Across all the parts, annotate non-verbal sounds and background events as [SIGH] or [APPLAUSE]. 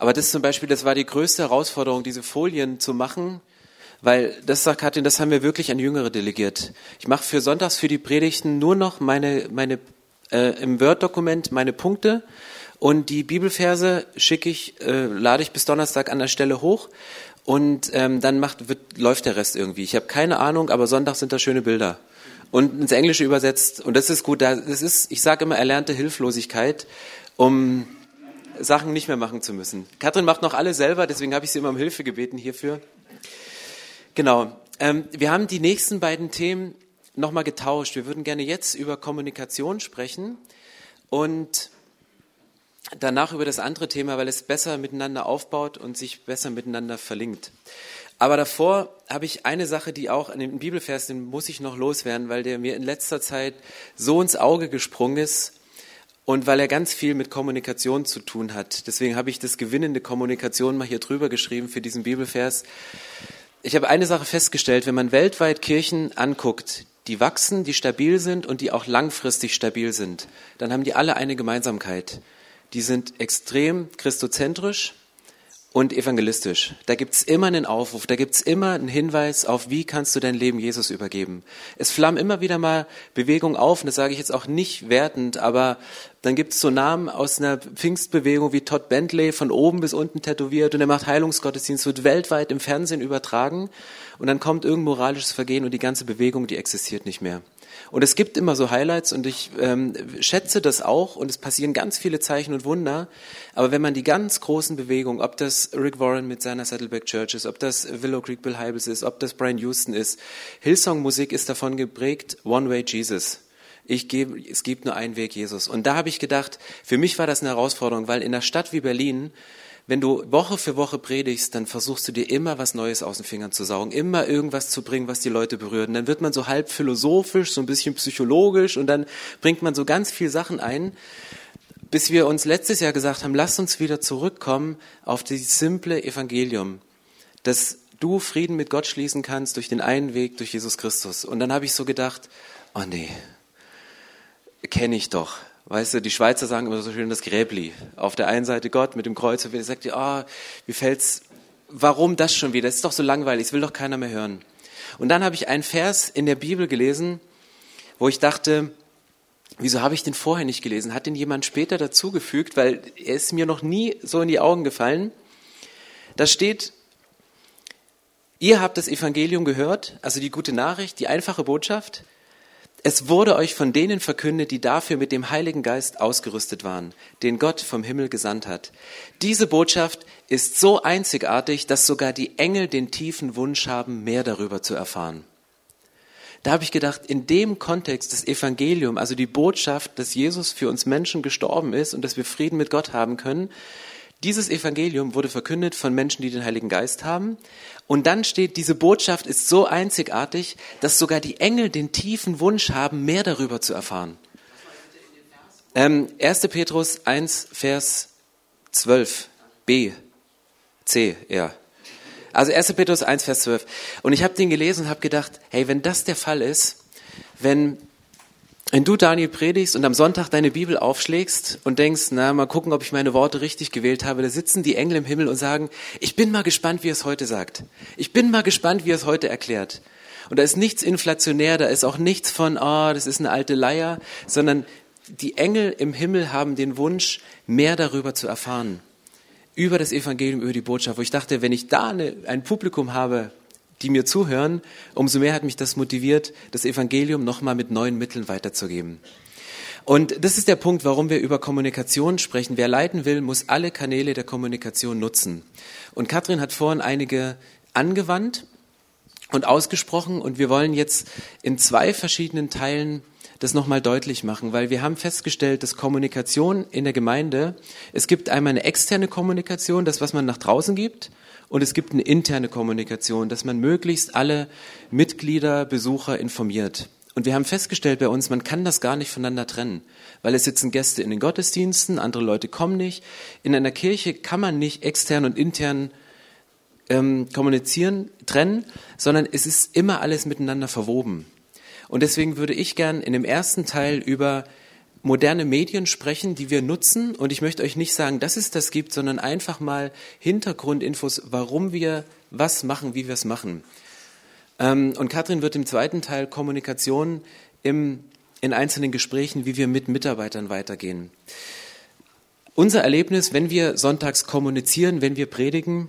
Aber das zum Beispiel, das war die größte Herausforderung, diese Folien zu machen, weil das sagt Katrin, das haben wir wirklich an Jüngere delegiert. Ich mache für Sonntags für die Predigten nur noch meine, meine äh, im Word-Dokument meine Punkte und die Bibelverse schicke ich, äh, lade ich bis Donnerstag an der Stelle hoch und ähm, dann macht, wird, läuft der Rest irgendwie. Ich habe keine Ahnung, aber Sonntag sind da schöne Bilder und ins Englische übersetzt und das ist gut. Das ist, ich sage immer, erlernte Hilflosigkeit, um Sachen nicht mehr machen zu müssen. Katrin macht noch alle selber, deswegen habe ich sie immer um Hilfe gebeten hierfür. Genau. Ähm, wir haben die nächsten beiden Themen nochmal getauscht. Wir würden gerne jetzt über Kommunikation sprechen und danach über das andere Thema, weil es besser miteinander aufbaut und sich besser miteinander verlinkt. Aber davor habe ich eine Sache, die auch an dem Bibelvers, den muss ich noch loswerden, weil der mir in letzter Zeit so ins Auge gesprungen ist und weil er ganz viel mit Kommunikation zu tun hat. Deswegen habe ich das gewinnende Kommunikation mal hier drüber geschrieben für diesen Bibelvers. Ich habe eine Sache festgestellt, wenn man weltweit Kirchen anguckt, die wachsen, die stabil sind und die auch langfristig stabil sind, dann haben die alle eine Gemeinsamkeit. Die sind extrem christozentrisch und evangelistisch. Da gibt's immer einen Aufruf, da gibt's immer einen Hinweis auf, wie kannst du dein Leben Jesus übergeben. Es flammen immer wieder mal Bewegungen auf, und das sage ich jetzt auch nicht wertend, aber dann gibt's so Namen aus einer Pfingstbewegung wie Todd Bentley, von oben bis unten tätowiert und er macht Heilungsgottesdienst, wird weltweit im Fernsehen übertragen und dann kommt irgendein moralisches Vergehen und die ganze Bewegung, die existiert nicht mehr. Und es gibt immer so Highlights und ich ähm, schätze das auch und es passieren ganz viele Zeichen und Wunder. Aber wenn man die ganz großen Bewegungen, ob das Rick Warren mit seiner Saddleback Church ist, ob das Willow Creek Bill Hybels ist, ob das Brian Houston ist, Hillsong-Musik ist davon geprägt, One Way Jesus. Ich gebe, es gibt nur einen Weg Jesus. Und da habe ich gedacht, für mich war das eine Herausforderung, weil in einer Stadt wie Berlin wenn du Woche für Woche predigst, dann versuchst du dir immer was Neues aus den Fingern zu saugen, immer irgendwas zu bringen, was die Leute berührt. Und dann wird man so halb philosophisch, so ein bisschen psychologisch und dann bringt man so ganz viel Sachen ein, bis wir uns letztes Jahr gesagt haben, lass uns wieder zurückkommen auf das simple Evangelium, dass du Frieden mit Gott schließen kannst durch den einen Weg, durch Jesus Christus. Und dann habe ich so gedacht, oh nee, kenne ich doch. Weißt du, die Schweizer sagen immer so schön das Gräbli. Auf der einen Seite Gott mit dem Kreuz und wieder sagt ihr, ah, oh, wie fällt's, warum das schon wieder? Das ist doch so langweilig, das will doch keiner mehr hören. Und dann habe ich einen Vers in der Bibel gelesen, wo ich dachte, wieso habe ich den vorher nicht gelesen? Hat den jemand später dazugefügt, weil er ist mir noch nie so in die Augen gefallen. Da steht, ihr habt das Evangelium gehört, also die gute Nachricht, die einfache Botschaft, es wurde euch von denen verkündet, die dafür mit dem Heiligen Geist ausgerüstet waren, den Gott vom Himmel gesandt hat. Diese Botschaft ist so einzigartig, dass sogar die Engel den tiefen Wunsch haben, mehr darüber zu erfahren. Da habe ich gedacht, in dem Kontext das Evangelium, also die Botschaft, dass Jesus für uns Menschen gestorben ist und dass wir Frieden mit Gott haben können, dieses Evangelium wurde verkündet von Menschen, die den Heiligen Geist haben. Und dann steht, diese Botschaft ist so einzigartig, dass sogar die Engel den tiefen Wunsch haben, mehr darüber zu erfahren. Ähm, 1. Petrus 1, Vers 12, B, C, ja. Also 1. Petrus 1, Vers 12. Und ich habe den gelesen und habe gedacht, hey, wenn das der Fall ist, wenn wenn du, Daniel, predigst und am Sonntag deine Bibel aufschlägst und denkst, na, mal gucken, ob ich meine Worte richtig gewählt habe, da sitzen die Engel im Himmel und sagen, ich bin mal gespannt, wie er es heute sagt. Ich bin mal gespannt, wie er es heute erklärt. Und da ist nichts inflationär, da ist auch nichts von, oh, das ist eine alte Leier, sondern die Engel im Himmel haben den Wunsch, mehr darüber zu erfahren. Über das Evangelium, über die Botschaft. Wo ich dachte, wenn ich da eine, ein Publikum habe, die mir zuhören, umso mehr hat mich das motiviert, das Evangelium nochmal mit neuen Mitteln weiterzugeben. Und das ist der Punkt, warum wir über Kommunikation sprechen. Wer leiten will, muss alle Kanäle der Kommunikation nutzen. Und Katrin hat vorhin einige angewandt und ausgesprochen und wir wollen jetzt in zwei verschiedenen Teilen das nochmal deutlich machen, weil wir haben festgestellt, dass Kommunikation in der Gemeinde, es gibt einmal eine externe Kommunikation, das, was man nach draußen gibt, und es gibt eine interne Kommunikation, dass man möglichst alle Mitglieder, Besucher informiert. Und wir haben festgestellt bei uns, man kann das gar nicht voneinander trennen, weil es sitzen Gäste in den Gottesdiensten, andere Leute kommen nicht. In einer Kirche kann man nicht extern und intern ähm, kommunizieren, trennen, sondern es ist immer alles miteinander verwoben. Und deswegen würde ich gern in dem ersten Teil über moderne Medien sprechen, die wir nutzen. Und ich möchte euch nicht sagen, dass es das gibt, sondern einfach mal Hintergrundinfos, warum wir was machen, wie wir es machen. Ähm, und Katrin wird im zweiten Teil Kommunikation im, in einzelnen Gesprächen, wie wir mit Mitarbeitern weitergehen. Unser Erlebnis, wenn wir sonntags kommunizieren, wenn wir predigen,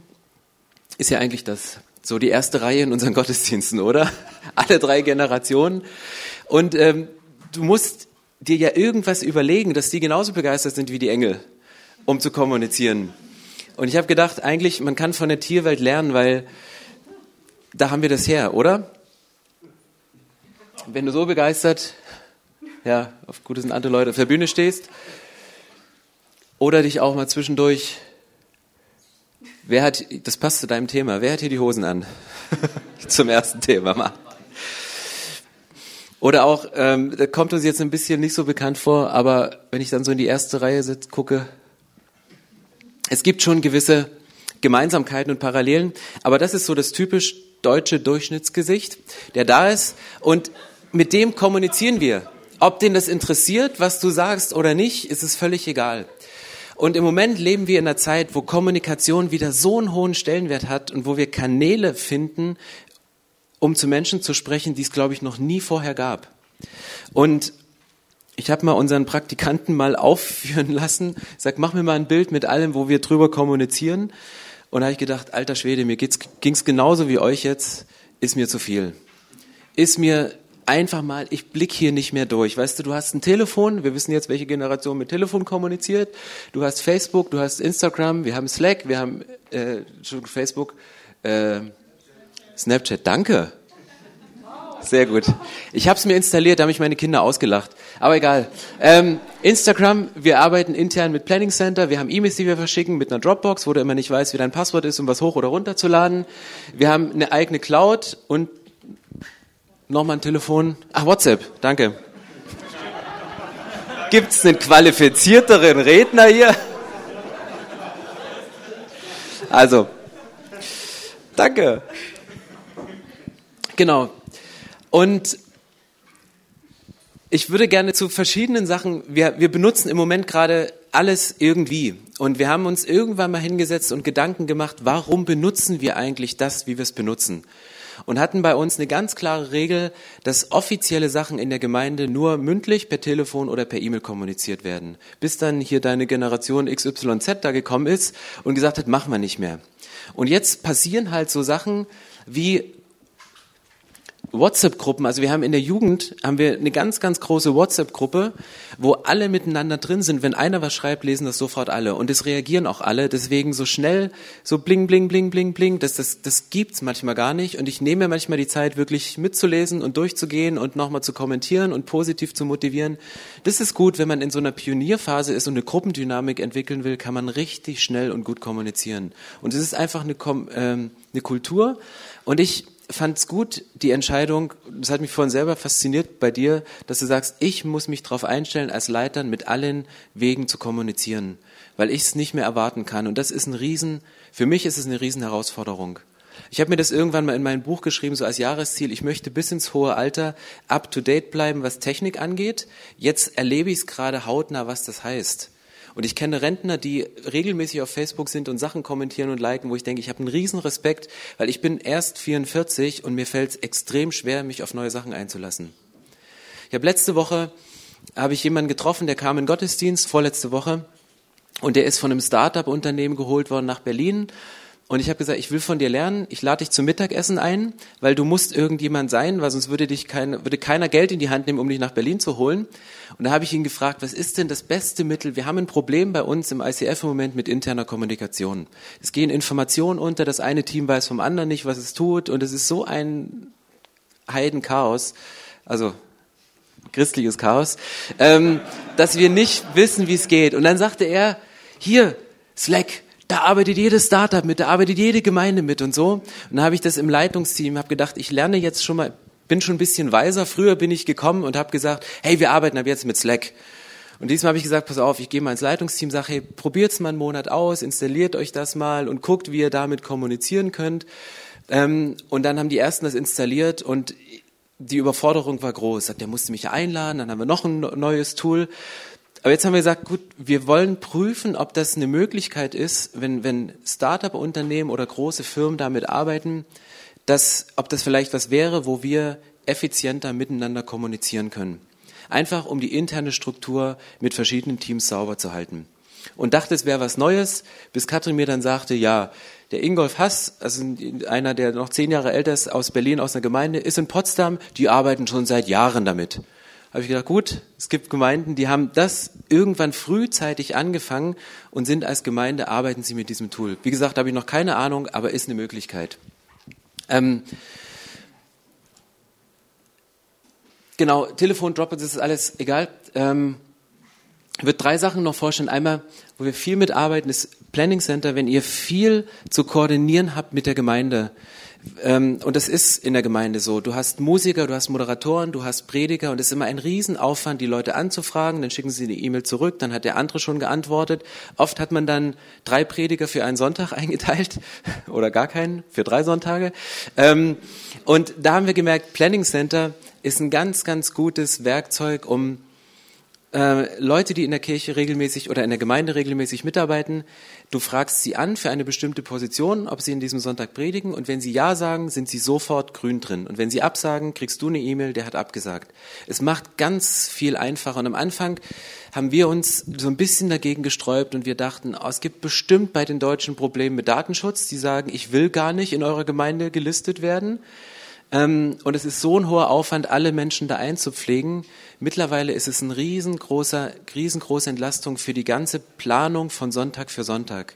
ist ja eigentlich das. So die erste Reihe in unseren Gottesdiensten, oder? [LAUGHS] Alle drei Generationen. Und ähm, du musst dir ja irgendwas überlegen, dass die genauso begeistert sind wie die Engel, um zu kommunizieren. Und ich habe gedacht, eigentlich, man kann von der Tierwelt lernen, weil da haben wir das her, oder? Wenn du so begeistert, ja, auf gute sind andere Leute auf der Bühne stehst, oder dich auch mal zwischendurch, wer hat, das passt zu deinem Thema, wer hat hier die Hosen an? [LAUGHS] Zum ersten Thema mal. Oder auch, ähm, da kommt uns jetzt ein bisschen nicht so bekannt vor, aber wenn ich dann so in die erste Reihe sitze, gucke, es gibt schon gewisse Gemeinsamkeiten und Parallelen, aber das ist so das typisch deutsche Durchschnittsgesicht, der da ist und mit dem kommunizieren wir. Ob den das interessiert, was du sagst oder nicht, ist es völlig egal. Und im Moment leben wir in einer Zeit, wo Kommunikation wieder so einen hohen Stellenwert hat und wo wir Kanäle finden, um zu Menschen zu sprechen, die es, glaube ich, noch nie vorher gab. Und ich habe mal unseren Praktikanten mal aufführen [LAUGHS] lassen. Sag, mach mir mal ein Bild mit allem, wo wir drüber kommunizieren. Und da habe ich gedacht, alter Schwede, mir ging es genauso wie euch jetzt, ist mir zu viel. Ist mir einfach mal, ich blick hier nicht mehr durch. Weißt du, du hast ein Telefon, wir wissen jetzt, welche Generation mit Telefon kommuniziert. Du hast Facebook, du hast Instagram, wir haben Slack, wir haben äh, Facebook, äh, Snapchat, danke. Sehr gut. Ich habe es mir installiert, da haben mich meine Kinder ausgelacht. Aber egal. Ähm, Instagram, wir arbeiten intern mit Planning Center. Wir haben E-Mails, die wir verschicken mit einer Dropbox, wo du immer nicht weißt, wie dein Passwort ist, um was hoch oder runter zu laden. Wir haben eine eigene Cloud und nochmal ein Telefon. Ach, WhatsApp, danke. Gibt's einen qualifizierteren Redner hier? Also, danke. Genau. Und ich würde gerne zu verschiedenen Sachen, wir, wir benutzen im Moment gerade alles irgendwie. Und wir haben uns irgendwann mal hingesetzt und Gedanken gemacht, warum benutzen wir eigentlich das, wie wir es benutzen? Und hatten bei uns eine ganz klare Regel, dass offizielle Sachen in der Gemeinde nur mündlich, per Telefon oder per E-Mail kommuniziert werden. Bis dann hier deine Generation XYZ da gekommen ist und gesagt hat, machen wir nicht mehr. Und jetzt passieren halt so Sachen wie WhatsApp-Gruppen, also wir haben in der Jugend, haben wir eine ganz, ganz große WhatsApp-Gruppe, wo alle miteinander drin sind. Wenn einer was schreibt, lesen das sofort alle. Und es reagieren auch alle. Deswegen so schnell, so bling, bling, bling, bling, bling, das, das, das gibt's manchmal gar nicht. Und ich nehme mir manchmal die Zeit, wirklich mitzulesen und durchzugehen und nochmal zu kommentieren und positiv zu motivieren. Das ist gut, wenn man in so einer Pionierphase ist und eine Gruppendynamik entwickeln will, kann man richtig schnell und gut kommunizieren. Und es ist einfach eine, ähm, eine Kultur. Und ich fand es gut, die Entscheidung, das hat mich vorhin selber fasziniert bei dir, dass du sagst, ich muss mich darauf einstellen, als Leitern mit allen Wegen zu kommunizieren, weil ich es nicht mehr erwarten kann. Und das ist ein Riesen, für mich ist es eine Riesenherausforderung. Ich habe mir das irgendwann mal in mein Buch geschrieben, so als Jahresziel, ich möchte bis ins hohe Alter up-to-date bleiben, was Technik angeht. Jetzt erlebe ich es gerade hautnah, was das heißt. Und ich kenne Rentner, die regelmäßig auf Facebook sind und Sachen kommentieren und liken, wo ich denke, ich habe einen riesen Respekt, weil ich bin erst 44 und mir fällt es extrem schwer, mich auf neue Sachen einzulassen. Ich habe letzte Woche habe ich jemanden getroffen, der kam in Gottesdienst, vorletzte Woche, und der ist von einem Start-up-Unternehmen geholt worden nach Berlin und ich habe gesagt, ich will von dir lernen, ich lade dich zum Mittagessen ein, weil du musst irgendjemand sein, weil sonst würde dich kein, würde keiner Geld in die Hand nehmen, um dich nach Berlin zu holen. Und da habe ich ihn gefragt, was ist denn das beste Mittel? Wir haben ein Problem bei uns im ICF im Moment mit interner Kommunikation. Es gehen Informationen unter, das eine Team weiß vom anderen nicht, was es tut, und es ist so ein Heidenchaos, also christliches Chaos, ähm, dass wir nicht wissen, wie es geht. Und dann sagte er, hier, Slack, da arbeitet jedes Startup mit, da arbeitet jede Gemeinde mit und so. Und dann habe ich das im Leitungsteam, habe gedacht, ich lerne jetzt schon mal, bin schon ein bisschen weiser. Früher bin ich gekommen und habe gesagt, hey, wir arbeiten ab jetzt mit Slack. Und diesmal habe ich gesagt, pass auf, ich gehe mal ins Leitungsteam, sage, hey, probiert's mal einen Monat aus, installiert euch das mal und guckt, wie ihr damit kommunizieren könnt. Ähm, und dann haben die ersten das installiert und die Überforderung war groß. Der musste mich einladen, dann haben wir noch ein neues Tool. Aber jetzt haben wir gesagt, gut, wir wollen prüfen, ob das eine Möglichkeit ist, wenn, wenn Startup-Unternehmen oder große Firmen damit arbeiten, dass, ob das vielleicht was wäre, wo wir effizienter miteinander kommunizieren können. Einfach um die interne Struktur mit verschiedenen Teams sauber zu halten. Und dachte, es wäre was Neues, bis Katrin mir dann sagte, ja, der Ingolf Hass, also einer, der noch zehn Jahre älter ist, aus Berlin, aus einer Gemeinde, ist in Potsdam, die arbeiten schon seit Jahren damit. Habe ich gedacht, gut, es gibt Gemeinden, die haben das irgendwann frühzeitig angefangen und sind als Gemeinde, arbeiten sie mit diesem Tool. Wie gesagt, habe ich noch keine Ahnung, aber ist eine Möglichkeit. Ähm, genau, Telefon, Dropper, das ist alles egal. Ähm, ich würde drei Sachen noch vorstellen. Einmal, wo wir viel mitarbeiten, ist Planning Center, wenn ihr viel zu koordinieren habt mit der Gemeinde. Ähm, und das ist in der Gemeinde so. Du hast Musiker, du hast Moderatoren, du hast Prediger und es ist immer ein Riesenaufwand, die Leute anzufragen. Dann schicken sie eine E-Mail zurück, dann hat der andere schon geantwortet. Oft hat man dann drei Prediger für einen Sonntag [LAUGHS] eingeteilt oder gar keinen für drei Sonntage. Ähm, und da haben wir gemerkt, Planning Center ist ein ganz, ganz gutes Werkzeug, um äh, Leute, die in der Kirche regelmäßig oder in der Gemeinde regelmäßig mitarbeiten, du fragst sie an für eine bestimmte Position, ob sie in diesem Sonntag predigen und wenn sie Ja sagen, sind sie sofort grün drin und wenn sie absagen, kriegst du eine E-Mail, der hat abgesagt. Es macht ganz viel einfacher und am Anfang haben wir uns so ein bisschen dagegen gesträubt und wir dachten, oh, es gibt bestimmt bei den Deutschen Probleme mit Datenschutz, die sagen, ich will gar nicht in eurer Gemeinde gelistet werden. Ähm, und es ist so ein hoher Aufwand, alle Menschen da einzupflegen. Mittlerweile ist es eine riesengroße, riesengroße Entlastung für die ganze Planung von Sonntag für Sonntag.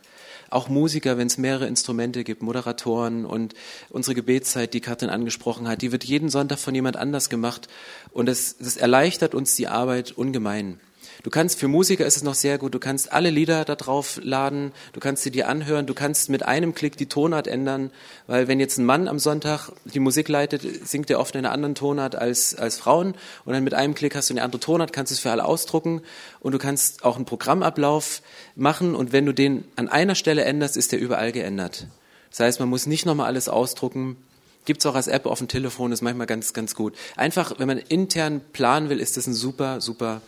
Auch Musiker, wenn es mehrere Instrumente gibt, Moderatoren und unsere Gebetszeit, die Katrin angesprochen hat, die wird jeden Sonntag von jemand anders gemacht. Und es, das erleichtert uns die Arbeit ungemein. Du kannst, für Musiker ist es noch sehr gut, du kannst alle Lieder da drauf laden, du kannst sie dir anhören, du kannst mit einem Klick die Tonart ändern, weil wenn jetzt ein Mann am Sonntag die Musik leitet, singt er oft in einer anderen Tonart als, als Frauen und dann mit einem Klick hast du eine andere Tonart, kannst es für alle ausdrucken und du kannst auch einen Programmablauf machen und wenn du den an einer Stelle änderst, ist der überall geändert. Das heißt, man muss nicht nochmal alles ausdrucken, Gibt es auch als App auf dem Telefon, ist manchmal ganz, ganz gut. Einfach, wenn man intern planen will, ist das ein super, super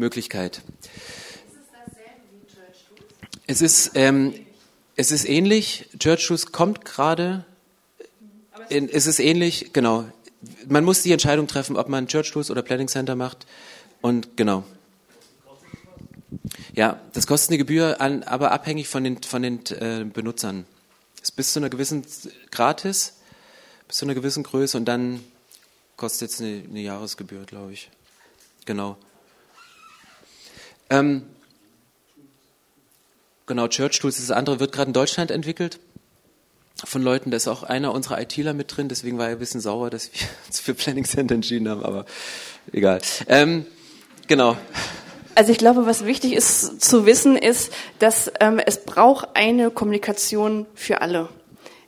Möglichkeit. Es ist, ähm, es ist ähnlich. Church Tools kommt gerade. Es ist ähnlich, genau. Man muss die Entscheidung treffen, ob man Church Tools oder Planning Center macht. Und genau. Ja, das kostet eine Gebühr, an, aber abhängig von den, von den äh, Benutzern. Es ist bis zu einer gewissen gratis, bis zu einer gewissen Größe und dann kostet es eine, eine Jahresgebühr, glaube ich. Genau. Ähm, genau, Church Tools, das andere wird gerade in Deutschland entwickelt von Leuten, da ist auch einer unserer ITler mit drin, deswegen war er ein bisschen sauer, dass wir [LAUGHS] uns für Planning Center entschieden haben, aber egal. Ähm, genau. Also ich glaube, was wichtig ist zu wissen, ist, dass ähm, es braucht eine Kommunikation für alle.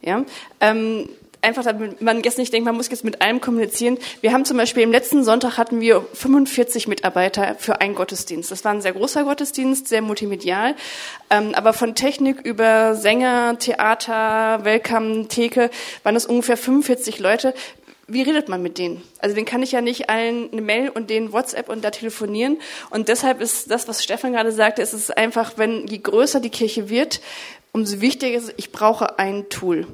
Ja, ähm, einfach, damit man jetzt nicht denkt, man muss jetzt mit allem kommunizieren. Wir haben zum Beispiel im letzten Sonntag hatten wir 45 Mitarbeiter für einen Gottesdienst. Das war ein sehr großer Gottesdienst, sehr multimedial, ähm, aber von Technik über Sänger, Theater, Welcome, Theke waren es ungefähr 45 Leute wie redet man mit denen? Also den kann ich ja nicht allen eine Mail und den WhatsApp und da telefonieren. Und deshalb ist das, was Stefan gerade sagte, ist es einfach, wenn je größer die Kirche wird, umso wichtiger ist, ich brauche ein Tool.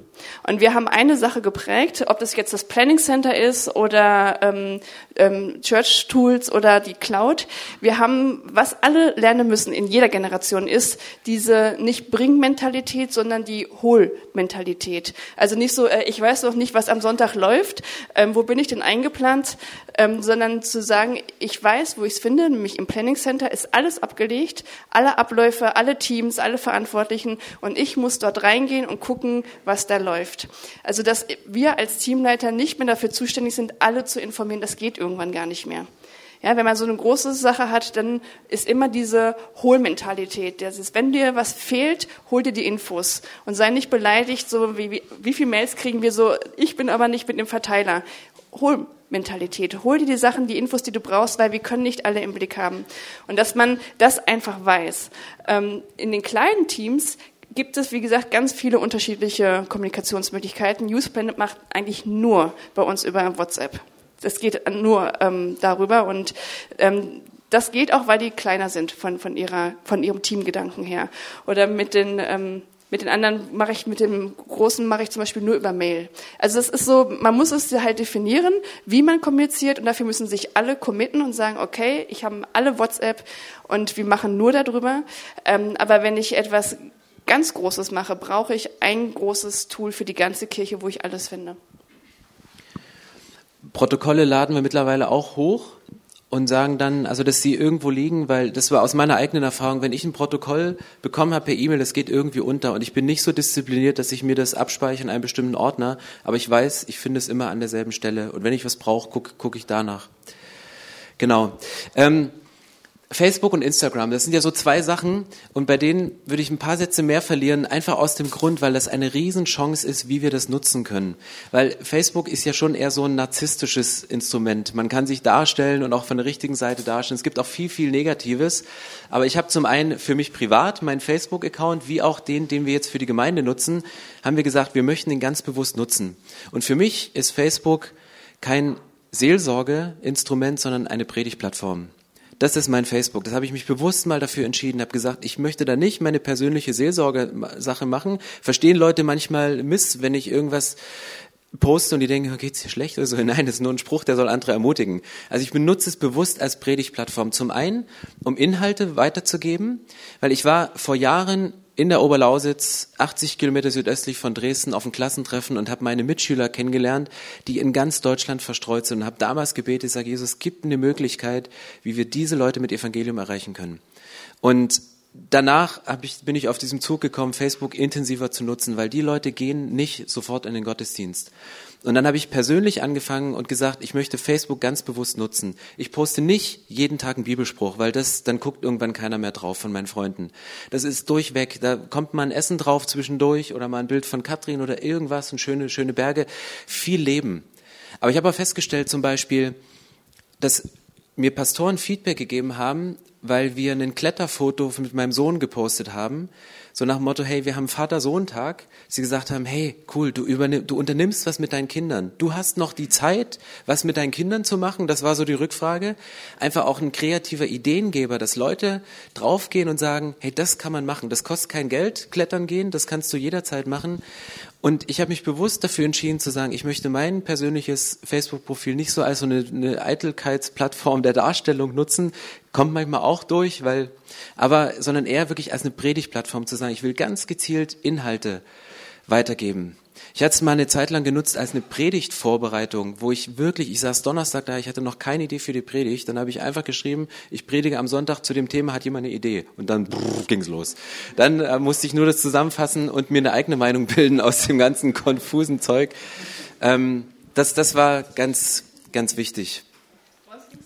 Und wir haben eine Sache geprägt, ob das jetzt das Planning Center ist oder ähm, ähm, Church Tools oder die Cloud. Wir haben, was alle lernen müssen in jeder Generation ist, diese nicht Bring-Mentalität, sondern die Hol-Mentalität. Also nicht so, äh, ich weiß noch nicht, was am Sonntag läuft, ähm, wo bin ich denn eingeplant, ähm, sondern zu sagen, ich weiß, wo ich es finde, nämlich im Planning Center ist alles abgelegt, alle Abläufe, alle Teams, alle Verantwortlichen und ich muss dort reingehen und gucken, was da läuft. Also, dass wir als Teamleiter nicht mehr dafür zuständig sind, alle zu informieren, das geht irgendwann gar nicht mehr. Ja, wenn man so eine große Sache hat, dann ist immer diese Hohlmentalität. Das ist, wenn dir was fehlt, hol dir die Infos und sei nicht beleidigt, so wie, wie, wie viel Mails kriegen wir so, ich bin aber nicht mit dem Verteiler. Hohlmentalität. Hol dir die Sachen, die Infos, die du brauchst, weil wir können nicht alle im Blick haben. Und dass man das einfach weiß. Ähm, in den kleinen Teams gibt es, wie gesagt, ganz viele unterschiedliche Kommunikationsmöglichkeiten. Newsplanet macht eigentlich nur bei uns über WhatsApp. das geht nur ähm, darüber und ähm, das geht auch, weil die kleiner sind von, von, ihrer, von ihrem Teamgedanken her. Oder mit den, ähm, mit den anderen mache ich, mit dem Großen mache ich zum Beispiel nur über Mail. Also es ist so, man muss es halt definieren, wie man kommuniziert und dafür müssen sich alle committen und sagen, okay, ich habe alle WhatsApp und wir machen nur darüber. Ähm, aber wenn ich etwas ganz Großes mache, brauche ich ein großes Tool für die ganze Kirche, wo ich alles finde. Protokolle laden wir mittlerweile auch hoch und sagen dann, also dass sie irgendwo liegen, weil das war aus meiner eigenen Erfahrung, wenn ich ein Protokoll bekommen habe per E-Mail, das geht irgendwie unter und ich bin nicht so diszipliniert, dass ich mir das abspeichere in einem bestimmten Ordner, aber ich weiß, ich finde es immer an derselben Stelle und wenn ich was brauche, gucke guck ich danach. Genau. Ähm, Facebook und Instagram, das sind ja so zwei Sachen und bei denen würde ich ein paar Sätze mehr verlieren, einfach aus dem Grund, weil das eine Riesenchance ist, wie wir das nutzen können. Weil Facebook ist ja schon eher so ein narzisstisches Instrument. Man kann sich darstellen und auch von der richtigen Seite darstellen. Es gibt auch viel, viel Negatives. Aber ich habe zum einen für mich privat meinen Facebook-Account, wie auch den, den wir jetzt für die Gemeinde nutzen, haben wir gesagt, wir möchten den ganz bewusst nutzen. Und für mich ist Facebook kein Seelsorgeinstrument, sondern eine Predigtplattform. Das ist mein Facebook. Das habe ich mich bewusst mal dafür entschieden, habe gesagt, ich möchte da nicht meine persönliche Seelsorge-Sache machen. Verstehen Leute manchmal Miss, wenn ich irgendwas poste und die denken, geht's dir schlecht oder so. [LAUGHS] Nein, das ist nur ein Spruch, der soll andere ermutigen. Also ich benutze es bewusst als Predigtplattform. Zum einen, um Inhalte weiterzugeben, weil ich war vor Jahren in der Oberlausitz, 80 Kilometer südöstlich von Dresden, auf ein Klassentreffen und habe meine Mitschüler kennengelernt, die in ganz Deutschland verstreut sind und habe damals gebetet, ich sage, Jesus, gibt eine Möglichkeit, wie wir diese Leute mit Evangelium erreichen können. Und danach ich, bin ich auf diesem Zug gekommen, Facebook intensiver zu nutzen, weil die Leute gehen nicht sofort in den Gottesdienst. Und dann habe ich persönlich angefangen und gesagt, ich möchte Facebook ganz bewusst nutzen. Ich poste nicht jeden Tag einen Bibelspruch, weil das, dann guckt irgendwann keiner mehr drauf von meinen Freunden. Das ist durchweg. Da kommt mal ein Essen drauf zwischendurch oder mal ein Bild von Katrin oder irgendwas und schöne, schöne Berge. Viel Leben. Aber ich habe auch festgestellt zum Beispiel, dass mir Pastoren Feedback gegeben haben, weil wir ein Kletterfoto mit meinem Sohn gepostet haben so nach dem Motto, hey, wir haben Vater-Sohn-Tag. Sie gesagt haben, hey, cool, du, übernimm, du unternimmst was mit deinen Kindern. Du hast noch die Zeit, was mit deinen Kindern zu machen. Das war so die Rückfrage. Einfach auch ein kreativer Ideengeber, dass Leute draufgehen und sagen, hey, das kann man machen. Das kostet kein Geld, klettern gehen, das kannst du jederzeit machen. Und ich habe mich bewusst dafür entschieden zu sagen, ich möchte mein persönliches Facebook-Profil nicht so als so eine, eine Eitelkeitsplattform der Darstellung nutzen, kommt manchmal auch durch, weil, aber, sondern eher wirklich als eine Predigtplattform zu sagen, ich will ganz gezielt Inhalte weitergeben. Ich hatte es mal eine Zeit lang genutzt als eine Predigtvorbereitung, wo ich wirklich, ich saß Donnerstag da, ich hatte noch keine Idee für die Predigt, dann habe ich einfach geschrieben, ich predige am Sonntag zu dem Thema, hat jemand eine Idee? Und dann brrr, ging's los. Dann äh, musste ich nur das zusammenfassen und mir eine eigene Meinung [LAUGHS] bilden aus dem ganzen konfusen Zeug. Ähm, das, das war ganz, ganz wichtig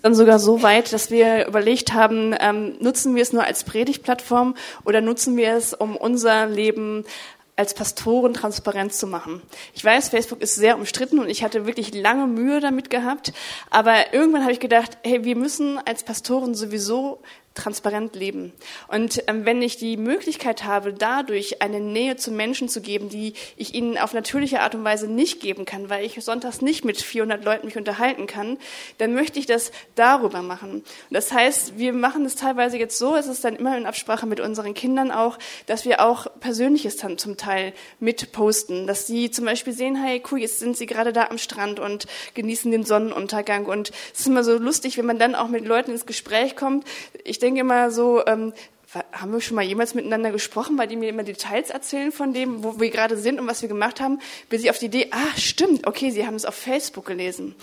dann sogar so weit, dass wir überlegt haben, ähm, nutzen wir es nur als Predigtplattform oder nutzen wir es, um unser Leben als Pastoren transparent zu machen. Ich weiß, Facebook ist sehr umstritten und ich hatte wirklich lange Mühe damit gehabt, aber irgendwann habe ich gedacht, hey, wir müssen als Pastoren sowieso transparent leben. Und ähm, wenn ich die Möglichkeit habe, dadurch eine Nähe zu Menschen zu geben, die ich ihnen auf natürliche Art und Weise nicht geben kann, weil ich sonntags nicht mit 400 Leuten mich unterhalten kann, dann möchte ich das darüber machen. Und das heißt, wir machen es teilweise jetzt so, es ist dann immer in Absprache mit unseren Kindern auch, dass wir auch Persönliches dann zum Teil mit posten, dass sie zum Beispiel sehen, hey, cool, jetzt sind sie gerade da am Strand und genießen den Sonnenuntergang. Und es ist immer so lustig, wenn man dann auch mit Leuten ins Gespräch kommt. Ich denke immer so, ähm, haben wir schon mal jemals miteinander gesprochen, weil die mir immer Details erzählen von dem, wo wir gerade sind und was wir gemacht haben, bis ich auf die Idee, ah, stimmt, okay, sie haben es auf Facebook gelesen.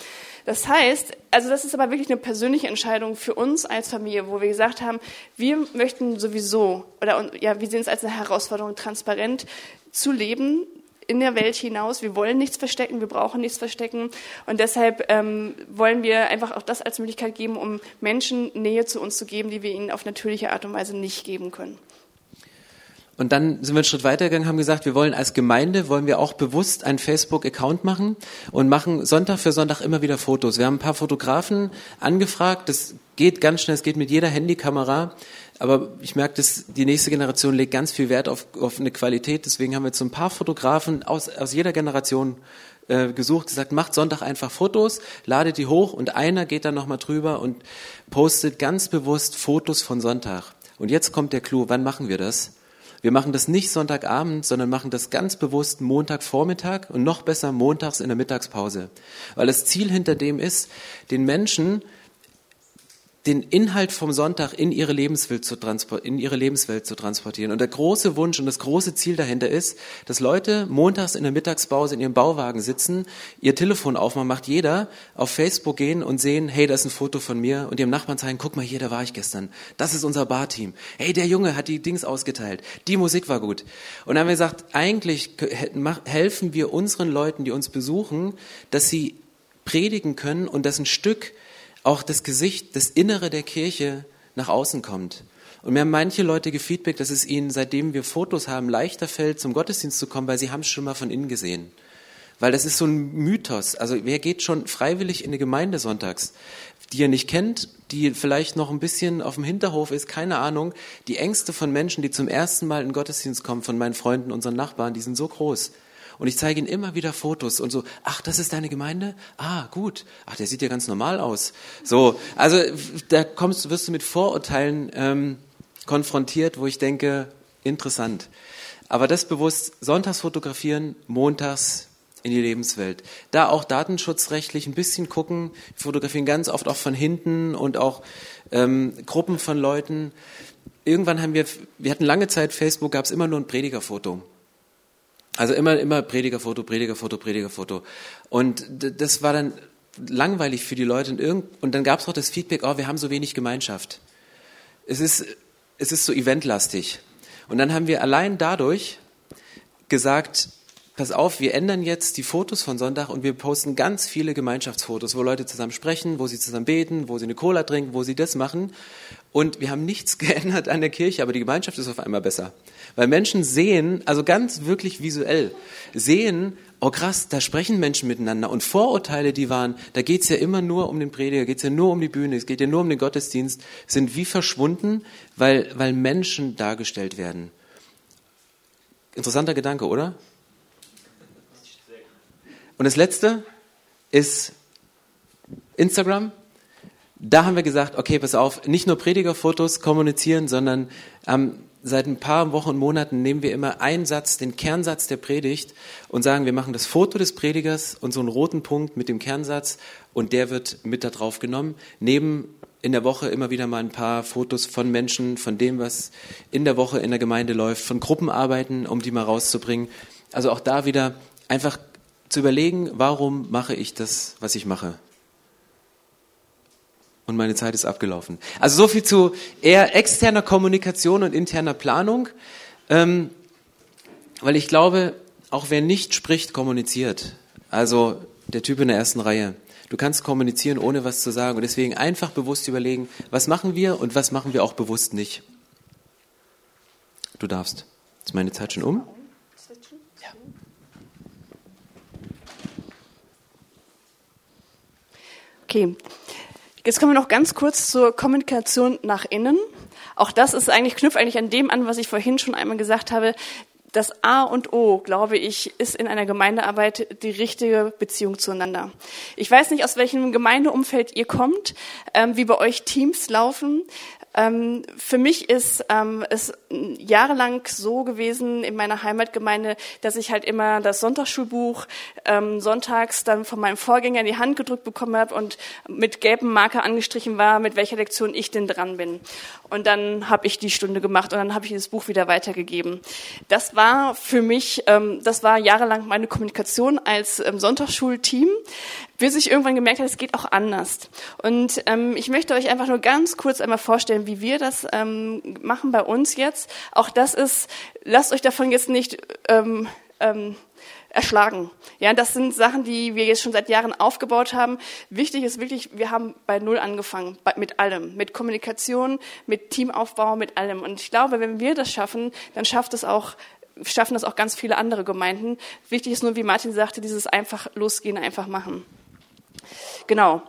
Das heißt, also das ist aber wirklich eine persönliche Entscheidung für uns als Familie, wo wir gesagt haben, wir möchten sowieso, oder ja, wir sehen es als eine Herausforderung, transparent zu leben, in der Welt hinaus. Wir wollen nichts verstecken, wir brauchen nichts verstecken. Und deshalb ähm, wollen wir einfach auch das als Möglichkeit geben, um Menschen Nähe zu uns zu geben, die wir ihnen auf natürliche Art und Weise nicht geben können. und dann sind wir einen Schritt weitergegangen, haben gesagt, wir wollen als Gemeinde, wollen wir auch bewusst einen Facebook-Account machen und machen Sonntag für Sonntag immer wieder Fotos. Wir haben ein paar Fotografen angefragt, das geht ganz schnell, es geht mit jeder Handykamera, aber ich merke, dass die nächste Generation legt ganz viel Wert auf, auf eine Qualität, deswegen haben wir jetzt so ein paar Fotografen aus, aus jeder Generation äh, gesucht, gesagt, macht Sonntag einfach Fotos, ladet die hoch und einer geht dann nochmal drüber und postet ganz bewusst Fotos von Sonntag. Und jetzt kommt der Clou, wann machen wir das? Wir machen das nicht Sonntagabend, sondern machen das ganz bewusst Montagvormittag und noch besser montags in der Mittagspause. Weil das Ziel hinter dem ist, den Menschen den Inhalt vom Sonntag in ihre Lebenswelt zu, in ihre Lebenswelt zu transportieren. Und der große Wunsch und das große Ziel dahinter ist, dass Leute montags in der Mittagspause in ihrem Bauwagen sitzen, ihr Telefon aufmachen, macht jeder, auf Facebook gehen und sehen, hey, da ist ein Foto von mir und ihrem Nachbarn zeigen, guck mal hier, da war ich gestern. Das ist unser Barteam. Hey, der Junge hat die Dings ausgeteilt. Die Musik war gut. Und dann haben wir gesagt, eigentlich helfen wir unseren Leuten, die uns besuchen, dass sie predigen können und dass ein Stück auch das Gesicht, das Innere der Kirche nach außen kommt. Und mir haben manche Leute gefeedbackt, dass es ihnen, seitdem wir Fotos haben, leichter fällt, zum Gottesdienst zu kommen, weil sie haben es schon mal von innen gesehen. Weil das ist so ein Mythos. Also wer geht schon freiwillig in eine Gemeinde sonntags, die ihr nicht kennt, die vielleicht noch ein bisschen auf dem Hinterhof ist, keine Ahnung. Die Ängste von Menschen, die zum ersten Mal in den Gottesdienst kommen, von meinen Freunden, unseren Nachbarn, die sind so groß. Und ich zeige ihnen immer wieder Fotos und so, ach, das ist deine Gemeinde? Ah, gut. Ach, der sieht ja ganz normal aus. So, also da kommst, wirst du mit Vorurteilen ähm, konfrontiert, wo ich denke, interessant. Aber das bewusst sonntags fotografieren, montags in die Lebenswelt. Da auch datenschutzrechtlich ein bisschen gucken. Fotografieren ganz oft auch von hinten und auch ähm, Gruppen von Leuten. Irgendwann haben wir, wir hatten lange Zeit Facebook, gab es immer nur ein Predigerfoto. Also immer, immer Predigerfoto, Predigerfoto, Predigerfoto. Und das war dann langweilig für die Leute. Und, dann gab es auch das Feedback, oh, wir haben so wenig Gemeinschaft. Es ist, es ist so eventlastig. Und dann haben wir allein dadurch gesagt, pass auf, wir ändern jetzt die Fotos von Sonntag und wir posten ganz viele Gemeinschaftsfotos, wo Leute zusammen sprechen, wo sie zusammen beten, wo sie eine Cola trinken, wo sie das machen. Und wir haben nichts [LAUGHS] geändert an der Kirche, aber die Gemeinschaft ist auf einmal besser. Weil Menschen sehen, also ganz wirklich visuell, sehen, oh krass, da sprechen Menschen miteinander. Und Vorurteile, die waren, da geht's ja immer nur um den Prediger, geht's ja nur um die Bühne, es geht ja nur um den Gottesdienst, sind wie verschwunden, weil, weil Menschen dargestellt werden. Interessanter Gedanke, oder? Und das letzte ist Instagram. Da haben wir gesagt, okay, pass auf, nicht nur Predigerfotos kommunizieren, sondern ähm, seit ein paar Wochen und Monaten nehmen wir immer einen Satz, den Kernsatz der Predigt und sagen, wir machen das Foto des Predigers und so einen roten Punkt mit dem Kernsatz und der wird mit da drauf genommen. Neben in der Woche immer wieder mal ein paar Fotos von Menschen, von dem, was in der Woche in der Gemeinde läuft, von Gruppenarbeiten, um die mal rauszubringen. Also auch da wieder einfach zu überlegen, warum mache ich das, was ich mache? Und meine Zeit ist abgelaufen. Also so viel zu eher externer Kommunikation und interner Planung, ähm, weil ich glaube, auch wer nicht spricht, kommuniziert. Also der Typ in der ersten Reihe. Du kannst kommunizieren, ohne was zu sagen. Und deswegen einfach bewusst überlegen, was machen wir und was machen wir auch bewusst nicht. Du darfst. Ist meine Zeit schon um? Okay, jetzt kommen wir noch ganz kurz zur Kommunikation nach innen. Auch das ist eigentlich, knüpft eigentlich an dem an, was ich vorhin schon einmal gesagt habe. Das A und O, glaube ich, ist in einer Gemeindearbeit die richtige Beziehung zueinander. Ich weiß nicht, aus welchem Gemeindeumfeld ihr kommt, ähm, wie bei euch Teams laufen. Ähm, für mich ist ähm, es jahrelang so gewesen in meiner Heimatgemeinde, dass ich halt immer das Sonntagsschulbuch ähm, sonntags dann von meinem Vorgänger in die Hand gedrückt bekommen habe und mit gelbem Marker angestrichen war, mit welcher Lektion ich denn dran bin. Und dann habe ich die Stunde gemacht und dann habe ich das Buch wieder weitergegeben. Das war für mich, ähm, das war jahrelang meine Kommunikation als ähm, Sonntagsschulteam bis ich irgendwann gemerkt habe, es geht auch anders. Und ähm, ich möchte euch einfach nur ganz kurz einmal vorstellen, wie wir das ähm, machen bei uns jetzt. Auch das ist, lasst euch davon jetzt nicht ähm, ähm, erschlagen. Ja, das sind Sachen, die wir jetzt schon seit Jahren aufgebaut haben. Wichtig ist wirklich, wir haben bei Null angefangen, mit allem, mit Kommunikation, mit Teamaufbau, mit allem. Und ich glaube, wenn wir das schaffen, dann schafft es auch schaffen das auch ganz viele andere Gemeinden. Wichtig ist nur, wie Martin sagte, dieses einfach losgehen, einfach machen. Genau.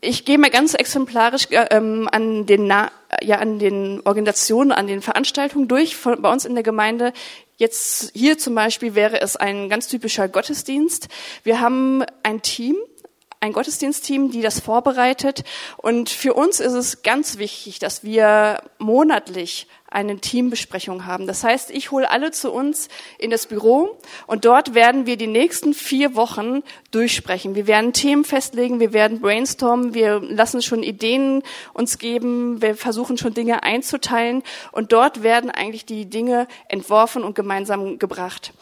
Ich gehe mal ganz exemplarisch äh, ähm, an, den, ja, an den Organisationen, an den Veranstaltungen durch von, bei uns in der Gemeinde. Jetzt hier zum Beispiel wäre es ein ganz typischer Gottesdienst. Wir haben ein Team, ein Gottesdienstteam, die das vorbereitet. Und für uns ist es ganz wichtig, dass wir monatlich eine Teambesprechung haben. Das heißt, ich hole alle zu uns in das Büro und dort werden wir die nächsten vier Wochen durchsprechen. Wir werden Themen festlegen, wir werden brainstormen, wir lassen schon Ideen uns geben, wir versuchen schon Dinge einzuteilen und dort werden eigentlich die Dinge entworfen und gemeinsam gebracht.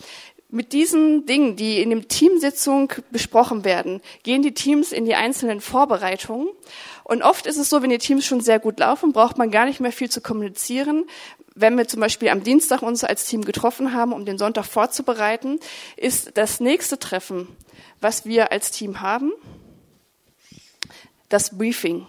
Mit diesen Dingen, die in dem Teamsitzung besprochen werden, gehen die Teams in die einzelnen Vorbereitungen. Und oft ist es so, wenn die Teams schon sehr gut laufen, braucht man gar nicht mehr viel zu kommunizieren. Wenn wir zum Beispiel am Dienstag uns als Team getroffen haben, um den Sonntag vorzubereiten, ist das nächste Treffen, was wir als Team haben, das Briefing.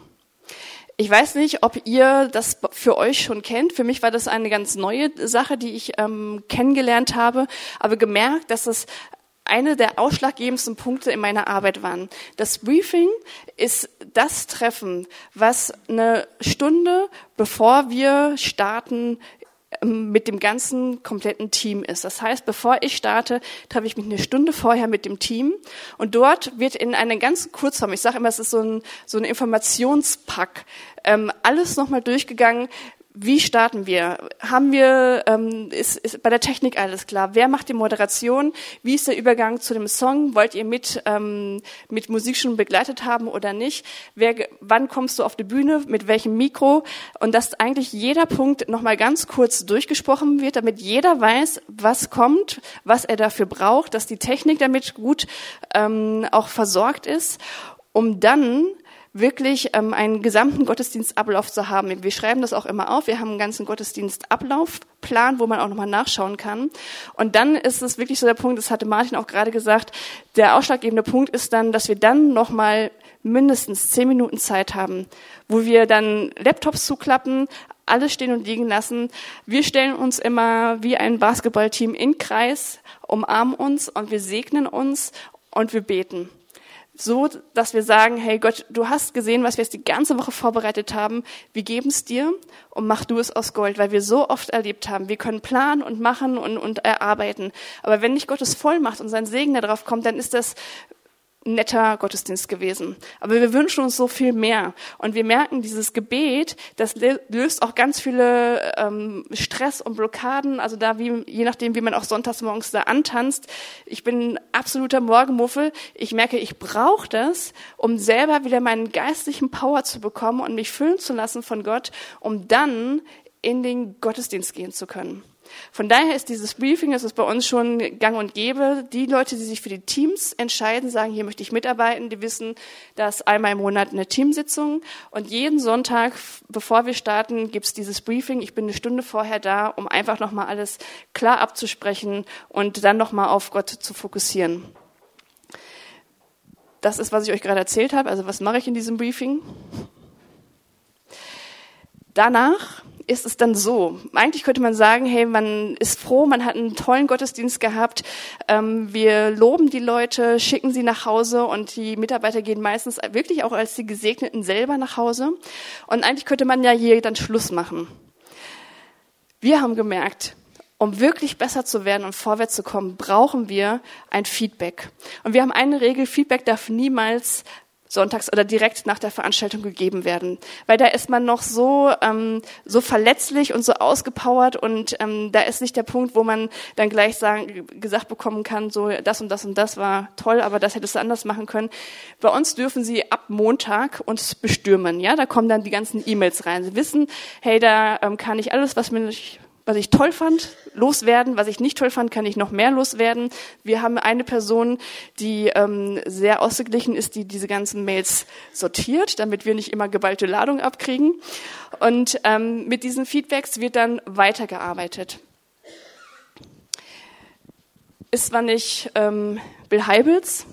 Ich weiß nicht, ob ihr das für euch schon kennt. Für mich war das eine ganz neue Sache, die ich ähm, kennengelernt habe, aber gemerkt, dass es eine der ausschlaggebendsten Punkte in meiner Arbeit waren. Das Briefing ist das Treffen, was eine Stunde bevor wir starten mit dem ganzen kompletten Team ist. Das heißt, bevor ich starte, treffe ich mich eine Stunde vorher mit dem Team und dort wird in einem ganz Kurzform, ich sage immer, es ist so ein, so ein Informationspack, ähm, alles nochmal durchgegangen, wie starten wir? Haben wir, ähm, ist, ist bei der Technik alles klar? Wer macht die Moderation? Wie ist der Übergang zu dem Song? Wollt ihr mit, ähm, mit Musik schon begleitet haben oder nicht? Wer, wann kommst du auf die Bühne? Mit welchem Mikro? Und dass eigentlich jeder Punkt nochmal ganz kurz durchgesprochen wird, damit jeder weiß, was kommt, was er dafür braucht, dass die Technik damit gut ähm, auch versorgt ist, um dann wirklich ähm, einen gesamten Gottesdienstablauf zu haben. Wir schreiben das auch immer auf. Wir haben einen ganzen Gottesdienstablaufplan, wo man auch nochmal nachschauen kann. Und dann ist es wirklich so der Punkt, das hatte Martin auch gerade gesagt, der ausschlaggebende Punkt ist dann, dass wir dann nochmal mindestens zehn Minuten Zeit haben, wo wir dann Laptops zuklappen, alles stehen und liegen lassen. Wir stellen uns immer wie ein Basketballteam in Kreis, umarmen uns und wir segnen uns und wir beten so, dass wir sagen, hey Gott, du hast gesehen, was wir jetzt die ganze Woche vorbereitet haben. Wir geben es dir und mach du es aus Gold, weil wir so oft erlebt haben. Wir können planen und machen und, und erarbeiten. Aber wenn nicht Gottes Vollmacht und sein Segen darauf kommt, dann ist das netter Gottesdienst gewesen. Aber wir wünschen uns so viel mehr. Und wir merken, dieses Gebet, das löst auch ganz viele ähm, Stress und Blockaden. Also da, wie, je nachdem, wie man auch sonntags morgens da antanzt. Ich bin absoluter Morgenmuffel. Ich merke, ich brauche das, um selber wieder meinen geistlichen Power zu bekommen und mich füllen zu lassen von Gott, um dann in den Gottesdienst gehen zu können. Von daher ist dieses Briefing, das ist bei uns schon gang und gäbe. Die Leute, die sich für die Teams entscheiden, sagen, hier möchte ich mitarbeiten, die wissen, dass einmal im Monat eine Teamsitzung und jeden Sonntag, bevor wir starten, gibt es dieses Briefing. Ich bin eine Stunde vorher da, um einfach nochmal alles klar abzusprechen und dann nochmal auf Gott zu fokussieren. Das ist, was ich euch gerade erzählt habe. Also was mache ich in diesem Briefing? Danach ist es dann so. Eigentlich könnte man sagen, hey, man ist froh, man hat einen tollen Gottesdienst gehabt, ähm, wir loben die Leute, schicken sie nach Hause und die Mitarbeiter gehen meistens wirklich auch als die Gesegneten selber nach Hause. Und eigentlich könnte man ja hier dann Schluss machen. Wir haben gemerkt, um wirklich besser zu werden und vorwärts zu kommen, brauchen wir ein Feedback. Und wir haben eine Regel, Feedback darf niemals sonntags oder direkt nach der Veranstaltung gegeben werden. Weil da ist man noch so, ähm, so verletzlich und so ausgepowert und ähm, da ist nicht der Punkt, wo man dann gleich sagen, gesagt bekommen kann, so das und das und das war toll, aber das hättest du anders machen können. Bei uns dürfen sie ab Montag uns bestürmen. Ja, da kommen dann die ganzen E-Mails rein. Sie wissen, hey, da ähm, kann ich alles, was mir was ich toll fand, loswerden. Was ich nicht toll fand, kann ich noch mehr loswerden. Wir haben eine Person, die ähm, sehr ausgeglichen ist, die diese ganzen Mails sortiert, damit wir nicht immer geballte Ladung abkriegen. Und ähm, mit diesen Feedbacks wird dann weitergearbeitet. ist zwar nicht ähm, Bill Heibels,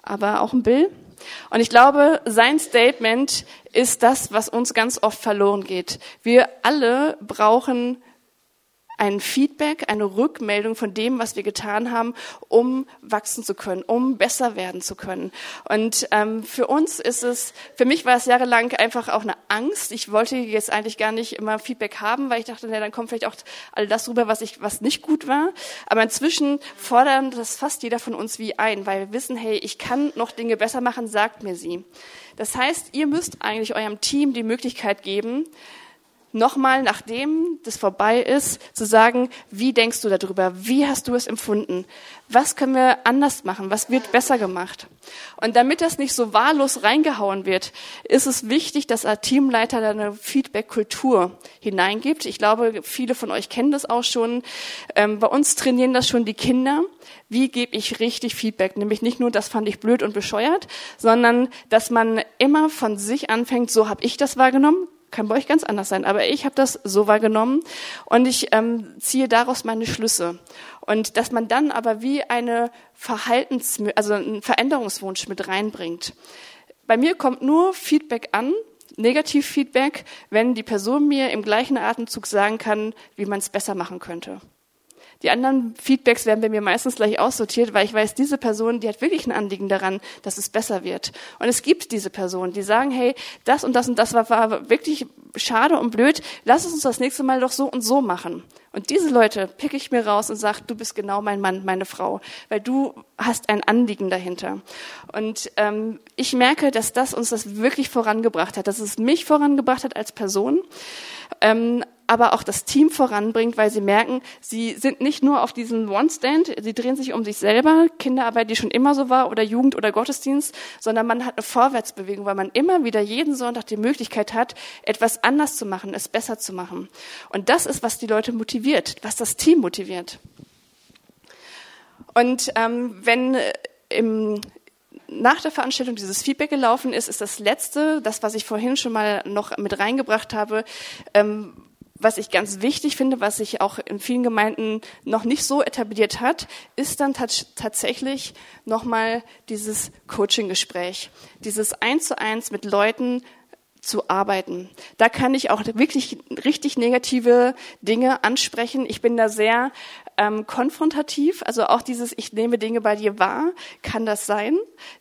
aber auch ein Bill. Und ich glaube, sein Statement ist das, was uns ganz oft verloren geht. Wir alle brauchen ein Feedback, eine Rückmeldung von dem, was wir getan haben, um wachsen zu können, um besser werden zu können. Und ähm, für uns ist es, für mich war es jahrelang einfach auch eine Angst. Ich wollte jetzt eigentlich gar nicht immer Feedback haben, weil ich dachte, na, dann kommt vielleicht auch all das rüber, was ich, was nicht gut war. Aber inzwischen fordern das fast jeder von uns wie ein, weil wir wissen, hey, ich kann noch Dinge besser machen, sagt mir sie. Das heißt, ihr müsst eigentlich eurem Team die Möglichkeit geben, nochmal, nachdem das vorbei ist, zu sagen, wie denkst du darüber? Wie hast du es empfunden? Was können wir anders machen? Was wird besser gemacht? Und damit das nicht so wahllos reingehauen wird, ist es wichtig, dass ein Teamleiter da eine Feedback-Kultur hineingibt. Ich glaube, viele von euch kennen das auch schon. Ähm, bei uns trainieren das schon die Kinder. Wie gebe ich richtig Feedback? Nämlich nicht nur, das fand ich blöd und bescheuert, sondern dass man immer von sich anfängt, so habe ich das wahrgenommen, kann bei euch ganz anders sein, aber ich habe das so wahrgenommen und ich ähm, ziehe daraus meine Schlüsse. Und dass man dann aber wie eine Verhaltens, also einen Veränderungswunsch mit reinbringt. Bei mir kommt nur Feedback an, Negativfeedback, wenn die Person mir im gleichen Atemzug sagen kann, wie man es besser machen könnte. Die anderen Feedbacks werden bei mir meistens gleich aussortiert, weil ich weiß, diese Person, die hat wirklich ein Anliegen daran, dass es besser wird. Und es gibt diese Personen, die sagen, hey, das und das und das war, war wirklich schade und blöd, lass uns das nächste Mal doch so und so machen. Und diese Leute pick ich mir raus und sage, du bist genau mein Mann, meine Frau, weil du hast ein Anliegen dahinter. Und ähm, ich merke, dass das uns das wirklich vorangebracht hat, dass es mich vorangebracht hat als Person. Ähm, aber auch das Team voranbringt, weil sie merken, sie sind nicht nur auf diesem One-Stand, sie drehen sich um sich selber, Kinderarbeit, die schon immer so war, oder Jugend oder Gottesdienst, sondern man hat eine Vorwärtsbewegung, weil man immer wieder jeden Sonntag die Möglichkeit hat, etwas anders zu machen, es besser zu machen. Und das ist, was die Leute motiviert, was das Team motiviert. Und ähm, wenn äh, im, nach der Veranstaltung dieses Feedback gelaufen ist, ist das letzte, das, was ich vorhin schon mal noch mit reingebracht habe, ähm, was ich ganz wichtig finde, was sich auch in vielen Gemeinden noch nicht so etabliert hat, ist dann tatsächlich nochmal dieses Coaching-Gespräch, dieses Eins zu eins mit Leuten zu arbeiten. Da kann ich auch wirklich richtig negative Dinge ansprechen. Ich bin da sehr ähm, konfrontativ, also auch dieses Ich nehme Dinge bei dir wahr, kann das sein,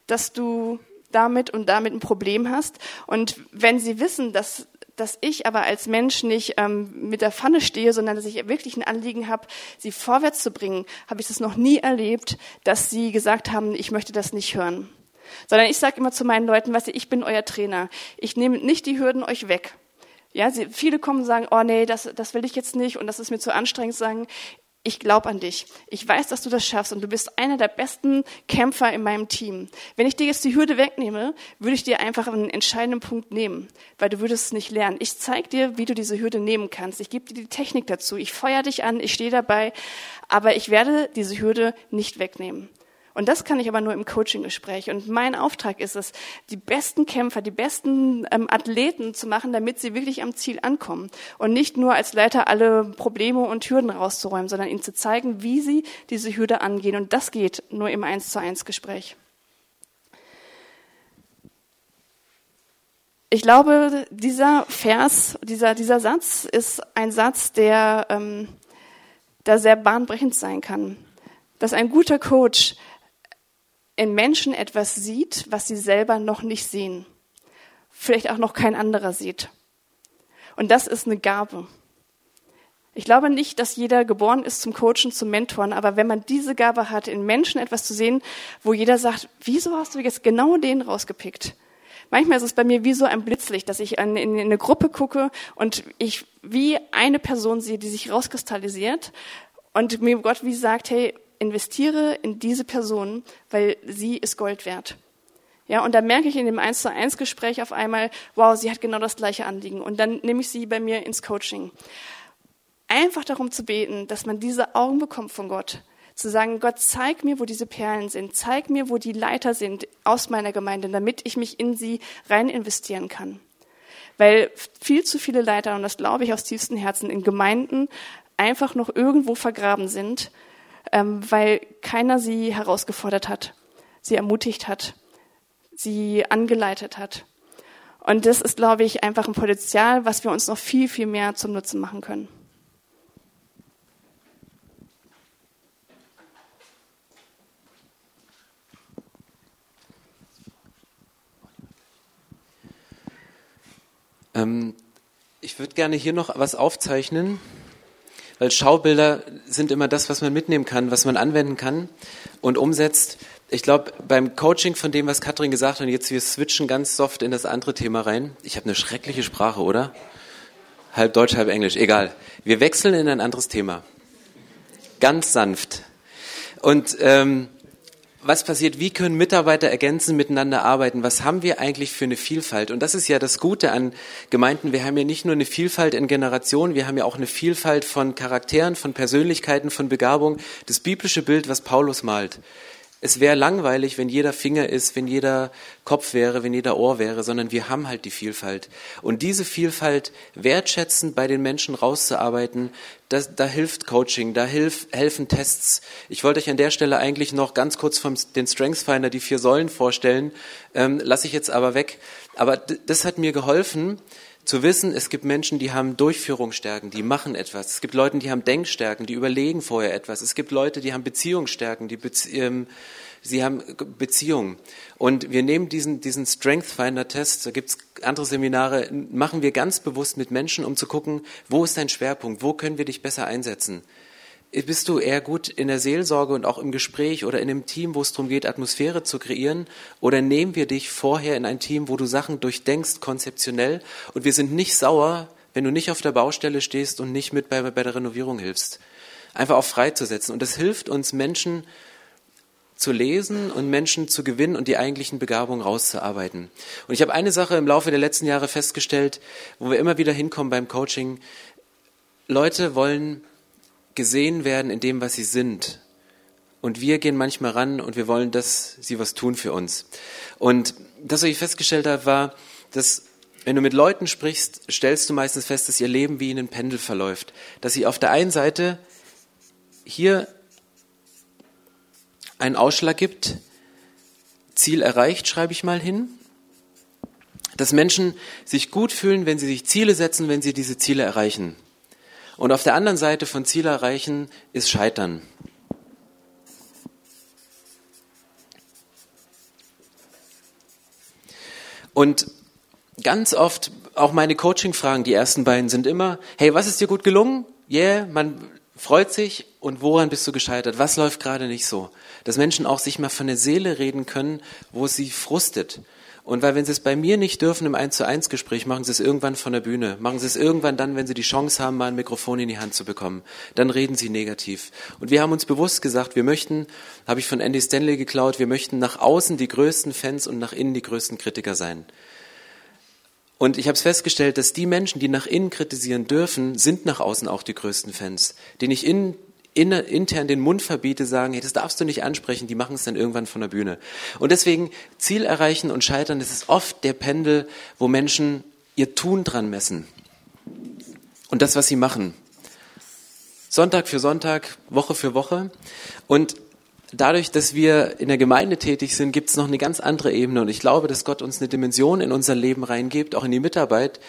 dass du damit und damit ein Problem hast. Und wenn sie wissen, dass dass ich aber als Mensch nicht ähm, mit der Pfanne stehe, sondern dass ich wirklich ein Anliegen habe, sie vorwärts zu bringen, habe ich das noch nie erlebt, dass sie gesagt haben, ich möchte das nicht hören. Sondern ich sage immer zu meinen Leuten, weißt du, ich bin euer Trainer. Ich nehme nicht die Hürden euch weg. Ja, sie, viele kommen und sagen, oh nee, das, das will ich jetzt nicht und das ist mir zu anstrengend. Sagen, ich glaube an dich. Ich weiß, dass du das schaffst und du bist einer der besten Kämpfer in meinem Team. Wenn ich dir jetzt die Hürde wegnehme, würde ich dir einfach einen entscheidenden Punkt nehmen, weil du würdest es nicht lernen. Ich zeige dir, wie du diese Hürde nehmen kannst. Ich gebe dir die Technik dazu. Ich feuer dich an, ich stehe dabei, aber ich werde diese Hürde nicht wegnehmen. Und das kann ich aber nur im Coaching-Gespräch. Und mein Auftrag ist es, die besten Kämpfer, die besten ähm, Athleten zu machen, damit sie wirklich am Ziel ankommen. Und nicht nur als Leiter alle Probleme und Hürden rauszuräumen, sondern ihnen zu zeigen, wie sie diese Hürde angehen. Und das geht nur im Eins zu eins Gespräch. Ich glaube, dieser Vers, dieser, dieser Satz ist ein Satz, der ähm, da sehr bahnbrechend sein kann. Dass ein guter Coach in Menschen etwas sieht, was sie selber noch nicht sehen. Vielleicht auch noch kein anderer sieht. Und das ist eine Gabe. Ich glaube nicht, dass jeder geboren ist zum Coachen, zum Mentoren, aber wenn man diese Gabe hat, in Menschen etwas zu sehen, wo jeder sagt, wieso hast du jetzt genau den rausgepickt? Manchmal ist es bei mir wie so ein Blitzlicht, dass ich in, eine Gruppe gucke und ich wie eine Person sehe, die sich rauskristallisiert und mir Gott wie sagt, hey, investiere in diese Person, weil sie ist Gold wert. Ja, und da merke ich in dem 1 zu 1 Gespräch auf einmal, wow, sie hat genau das gleiche Anliegen. Und dann nehme ich sie bei mir ins Coaching. Einfach darum zu beten, dass man diese Augen bekommt von Gott. Zu sagen, Gott, zeig mir, wo diese Perlen sind. Zeig mir, wo die Leiter sind aus meiner Gemeinde, damit ich mich in sie rein investieren kann. Weil viel zu viele Leiter, und das glaube ich aus tiefstem Herzen, in Gemeinden einfach noch irgendwo vergraben sind weil keiner sie herausgefordert hat, sie ermutigt hat, sie angeleitet hat. Und das ist, glaube ich, einfach ein Potenzial, was wir uns noch viel, viel mehr zum Nutzen machen können. Ähm, ich würde gerne hier noch was aufzeichnen, weil Schaubilder sind immer das, was man mitnehmen kann, was man anwenden kann und umsetzt. Ich glaube, beim Coaching von dem, was Katrin gesagt hat, und jetzt wir switchen ganz soft in das andere Thema rein. Ich habe eine schreckliche Sprache, oder? Halb Deutsch, halb Englisch, egal. Wir wechseln in ein anderes Thema. Ganz sanft. Und ähm, was passiert, wie können Mitarbeiter ergänzen, miteinander arbeiten, was haben wir eigentlich für eine Vielfalt? Und das ist ja das Gute an Gemeinden, wir haben ja nicht nur eine Vielfalt in Generationen, wir haben ja auch eine Vielfalt von Charakteren, von Persönlichkeiten, von Begabung, das biblische Bild, was Paulus malt. Es wäre langweilig, wenn jeder Finger ist, wenn jeder Kopf wäre, wenn jeder Ohr wäre, sondern wir haben halt die Vielfalt. Und diese Vielfalt wertschätzend bei den Menschen rauszuarbeiten, das, da hilft Coaching, da hilf, helfen Tests. Ich wollte euch an der Stelle eigentlich noch ganz kurz vom den Strengths Finder die vier Säulen vorstellen, ähm, lasse ich jetzt aber weg. Aber das hat mir geholfen, zu wissen, es gibt Menschen, die haben Durchführungsstärken, die machen etwas. Es gibt Leute, die haben Denkstärken, die überlegen vorher etwas. Es gibt Leute, die haben Beziehungsstärken, die Bezie ähm, sie haben Beziehungen. Und wir nehmen diesen, diesen Strength Finder Test, da gibt's andere Seminare, machen wir ganz bewusst mit Menschen, um zu gucken, wo ist dein Schwerpunkt, wo können wir dich besser einsetzen bist du eher gut in der Seelsorge und auch im Gespräch oder in einem Team, wo es darum geht, Atmosphäre zu kreieren? Oder nehmen wir dich vorher in ein Team, wo du Sachen durchdenkst, konzeptionell, und wir sind nicht sauer, wenn du nicht auf der Baustelle stehst und nicht mit bei, bei der Renovierung hilfst? Einfach auch freizusetzen. Und das hilft uns, Menschen zu lesen und Menschen zu gewinnen und die eigentlichen Begabungen rauszuarbeiten. Und ich habe eine Sache im Laufe der letzten Jahre festgestellt, wo wir immer wieder hinkommen beim Coaching. Leute wollen gesehen werden in dem, was sie sind. Und wir gehen manchmal ran und wir wollen, dass sie was tun für uns. Und das, was ich festgestellt habe, war, dass wenn du mit Leuten sprichst, stellst du meistens fest, dass ihr Leben wie in einem Pendel verläuft. Dass sie auf der einen Seite hier einen Ausschlag gibt, Ziel erreicht, schreibe ich mal hin. Dass Menschen sich gut fühlen, wenn sie sich Ziele setzen, wenn sie diese Ziele erreichen. Und auf der anderen Seite von Ziel erreichen ist Scheitern. Und ganz oft, auch meine Coaching-Fragen, die ersten beiden sind immer, hey, was ist dir gut gelungen? Yeah, man freut sich. Und woran bist du gescheitert? Was läuft gerade nicht so? Dass Menschen auch sich mal von der Seele reden können, wo sie frustet. Und weil wenn sie es bei mir nicht dürfen im 1 zu 1 Gespräch, machen sie es irgendwann von der Bühne. Machen sie es irgendwann dann, wenn sie die Chance haben, mal ein Mikrofon in die Hand zu bekommen. Dann reden sie negativ. Und wir haben uns bewusst gesagt, wir möchten, habe ich von Andy Stanley geklaut, wir möchten nach außen die größten Fans und nach innen die größten Kritiker sein. Und ich habe es festgestellt, dass die Menschen, die nach innen kritisieren dürfen, sind nach außen auch die größten Fans. Die nicht innen intern den Mund verbiete, sagen, hey, das darfst du nicht ansprechen, die machen es dann irgendwann von der Bühne. Und deswegen Ziel erreichen und scheitern, das ist oft der Pendel, wo Menschen ihr Tun dran messen. Und das, was sie machen. Sonntag für Sonntag, Woche für Woche. Und dadurch, dass wir in der Gemeinde tätig sind, gibt es noch eine ganz andere Ebene. Und ich glaube, dass Gott uns eine Dimension in unser Leben reingibt, auch in die Mitarbeit,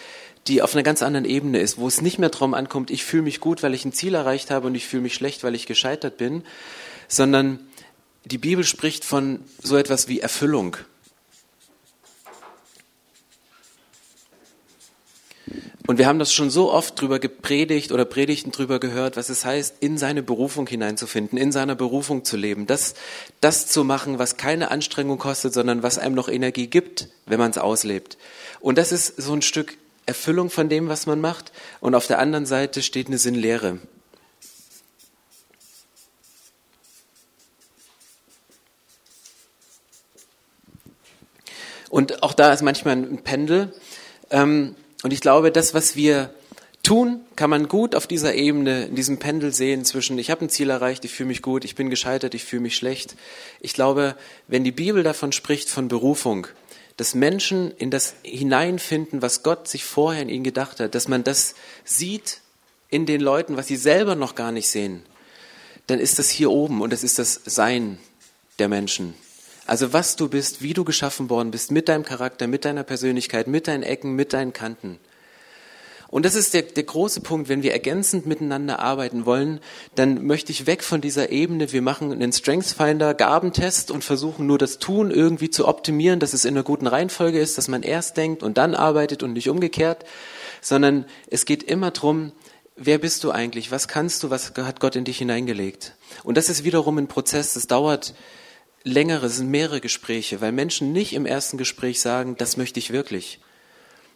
die auf einer ganz anderen Ebene ist, wo es nicht mehr darum ankommt, ich fühle mich gut, weil ich ein Ziel erreicht habe und ich fühle mich schlecht, weil ich gescheitert bin, sondern die Bibel spricht von so etwas wie Erfüllung. Und wir haben das schon so oft drüber gepredigt oder Predigten drüber gehört, was es heißt, in seine Berufung hineinzufinden, in seiner Berufung zu leben, das, das zu machen, was keine Anstrengung kostet, sondern was einem noch Energie gibt, wenn man es auslebt. Und das ist so ein Stück Erfüllung von dem, was man macht. Und auf der anderen Seite steht eine Sinnlehre. Und auch da ist manchmal ein Pendel. Ähm, und ich glaube, das, was wir tun, kann man gut auf dieser Ebene, in diesem Pendel sehen zwischen, ich habe ein Ziel erreicht, ich fühle mich gut, ich bin gescheitert, ich fühle mich schlecht. Ich glaube, wenn die Bibel davon spricht, von Berufung, dass Menschen in das hineinfinden, was Gott sich vorher in ihnen gedacht hat, dass man das sieht in den Leuten, was sie selber noch gar nicht sehen, dann ist das hier oben und das ist das Sein der Menschen. Also was du bist, wie du geschaffen worden bist, mit deinem Charakter, mit deiner Persönlichkeit, mit deinen Ecken, mit deinen Kanten. Und das ist der, der große Punkt, wenn wir ergänzend miteinander arbeiten wollen, dann möchte ich weg von dieser Ebene, wir machen einen Strengths Finder Gabentest und versuchen nur das Tun irgendwie zu optimieren, dass es in einer guten Reihenfolge ist, dass man erst denkt und dann arbeitet und nicht umgekehrt, sondern es geht immer drum, wer bist du eigentlich, was kannst du, was hat Gott in dich hineingelegt. Und das ist wiederum ein Prozess, das dauert längere, es sind mehrere Gespräche, weil Menschen nicht im ersten Gespräch sagen, das möchte ich wirklich,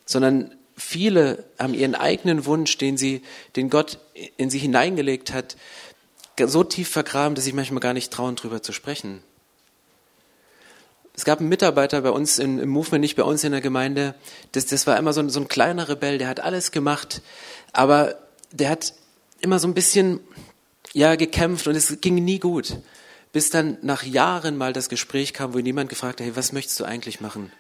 sondern viele haben ihren eigenen Wunsch, den sie, den Gott in sie hineingelegt hat, so tief vergraben, dass sie manchmal gar nicht trauen, drüber zu sprechen. Es gab einen Mitarbeiter bei uns im, im Movement, nicht bei uns in der Gemeinde, das, das war immer so ein, so ein kleiner Rebell, der hat alles gemacht, aber der hat immer so ein bisschen, ja, gekämpft und es ging nie gut. Bis dann nach Jahren mal das Gespräch kam, wo jemand gefragt hat, hey, was möchtest du eigentlich machen?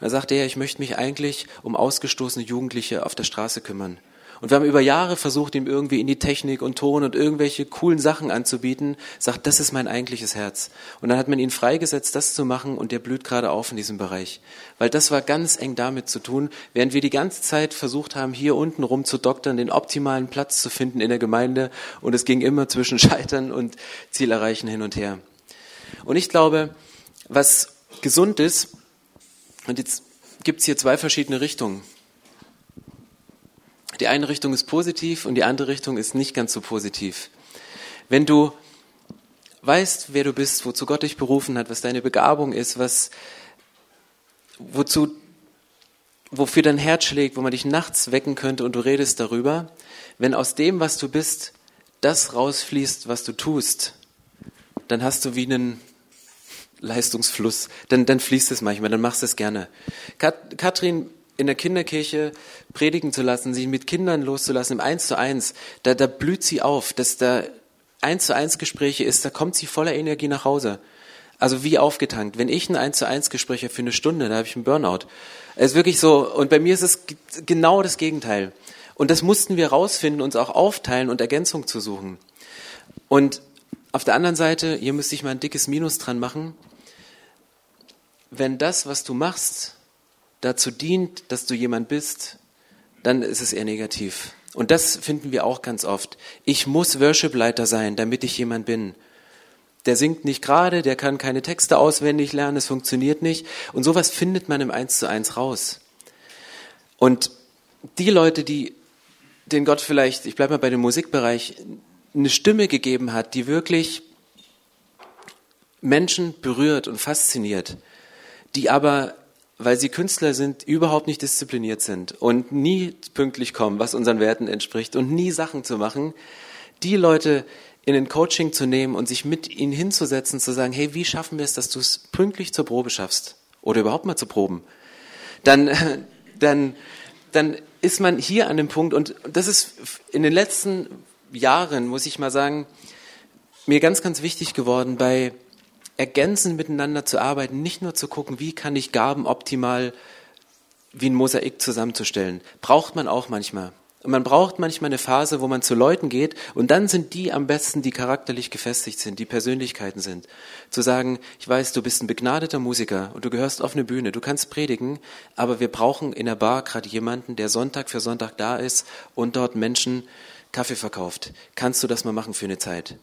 Da sagte er, ich möchte mich eigentlich um ausgestoßene Jugendliche auf der Straße kümmern. Und wir haben über Jahre versucht, ihm irgendwie in die Technik und Ton und irgendwelche coolen Sachen anzubieten. Sagt, das ist mein eigentliches Herz. Und dann hat man ihn freigesetzt, das zu machen und der blüht gerade auf in diesem Bereich. Weil das war ganz eng damit zu tun, während wir die ganze Zeit versucht haben, hier unten rum zu doktern, den optimalen Platz zu finden in der Gemeinde. Und es ging immer zwischen [LAUGHS] Scheitern und Ziel erreichen hin und her. Und ich glaube, was gesund ist, und jetzt gibt es hier zwei verschiedene Richtungen. Die eine Richtung ist positiv und die andere Richtung ist nicht ganz so positiv. Wenn du weißt, wer du bist, wozu Gott dich berufen hat, was deine Begabung ist, was, wozu, wofür dein Herz schlägt, wo man dich nachts wecken könnte und du redest darüber, wenn aus dem, was du bist, das rausfließt, was du tust, dann hast du wie einen Leistungsfluss, dann, dann fließt es manchmal, dann machst du es gerne. Kat, Katrin in der Kinderkirche predigen zu lassen, sich mit Kindern loszulassen, im Eins zu Eins, da, da blüht sie auf, dass da Eins zu Eins Gespräche ist, da kommt sie voller Energie nach Hause. Also wie aufgetankt. Wenn ich ein Eins zu Eins Gespräch habe für eine Stunde, da habe ich einen Burnout. Es ist wirklich so, und bei mir ist es genau das Gegenteil. Und das mussten wir rausfinden, uns auch aufteilen und Ergänzung zu suchen. Und auf der anderen Seite, hier müsste ich mal ein dickes Minus dran machen, wenn das, was du machst, dazu dient, dass du jemand bist, dann ist es eher negativ. Und das finden wir auch ganz oft. Ich muss Worship-Leiter sein, damit ich jemand bin. Der singt nicht gerade, der kann keine Texte auswendig lernen, es funktioniert nicht. Und sowas findet man im Eins zu eins raus. Und die Leute, die den Gott vielleicht, ich bleibe mal bei dem Musikbereich, eine Stimme gegeben hat, die wirklich Menschen berührt und fasziniert, die aber, weil sie Künstler sind, überhaupt nicht diszipliniert sind und nie pünktlich kommen, was unseren Werten entspricht und nie Sachen zu machen, die Leute in ein Coaching zu nehmen und sich mit ihnen hinzusetzen, zu sagen, hey, wie schaffen wir es, dass du es pünktlich zur Probe schaffst oder überhaupt mal zu proben, dann, [LAUGHS] dann, dann ist man hier an dem Punkt und das ist in den letzten Jahren, muss ich mal sagen, mir ganz, ganz wichtig geworden bei ergänzend miteinander zu arbeiten, nicht nur zu gucken, wie kann ich Gaben optimal wie ein Mosaik zusammenzustellen. Braucht man auch manchmal. Und man braucht manchmal eine Phase, wo man zu Leuten geht und dann sind die am besten, die charakterlich gefestigt sind, die Persönlichkeiten sind. Zu sagen, ich weiß, du bist ein begnadeter Musiker und du gehörst auf eine Bühne, du kannst predigen, aber wir brauchen in der Bar gerade jemanden, der Sonntag für Sonntag da ist und dort Menschen Kaffee verkauft. Kannst du das mal machen für eine Zeit?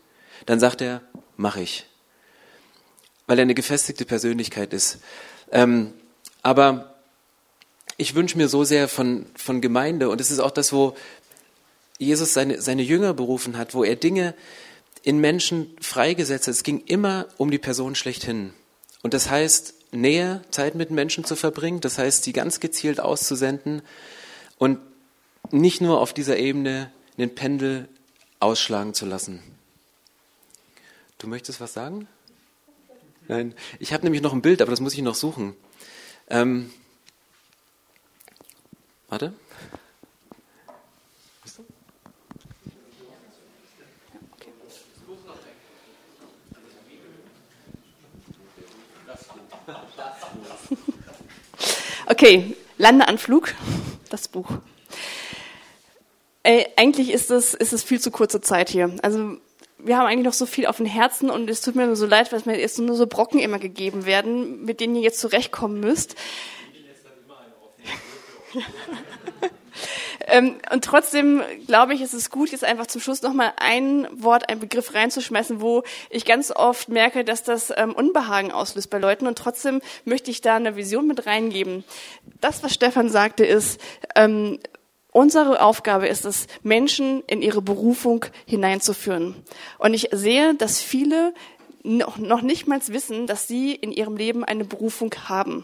Dann sagt er, mach ich weil er eine gefestigte Persönlichkeit ist. Ähm, aber ich wünsche mir so sehr von, von Gemeinde, und es ist auch das, wo Jesus seine, seine Jünger berufen hat, wo er Dinge in Menschen freigesetzt hat. Es ging immer um die Person schlechthin. Und das heißt, Nähe, Zeit mit Menschen zu verbringen, das heißt, sie ganz gezielt auszusenden und nicht nur auf dieser Ebene den Pendel ausschlagen zu lassen. Du möchtest was sagen? Nein, ich habe nämlich noch ein Bild, aber das muss ich noch suchen. Ähm, warte. Okay, Landeanflug, das Buch. Äh, eigentlich ist es, ist es viel zu kurze Zeit hier. Also wir haben eigentlich noch so viel auf dem Herzen und es tut mir nur so leid, weil mir jetzt nur so Brocken immer gegeben werden, mit denen ihr jetzt zurechtkommen müsst. [LAUGHS] ähm, und trotzdem glaube ich, ist es gut, jetzt einfach zum Schluss nochmal ein Wort, ein Begriff reinzuschmeißen, wo ich ganz oft merke, dass das ähm, Unbehagen auslöst bei Leuten und trotzdem möchte ich da eine Vision mit reingeben. Das, was Stefan sagte, ist, ähm, Unsere Aufgabe ist es, Menschen in ihre Berufung hineinzuführen. Und ich sehe, dass viele noch, nicht mal wissen, dass sie in ihrem Leben eine Berufung haben.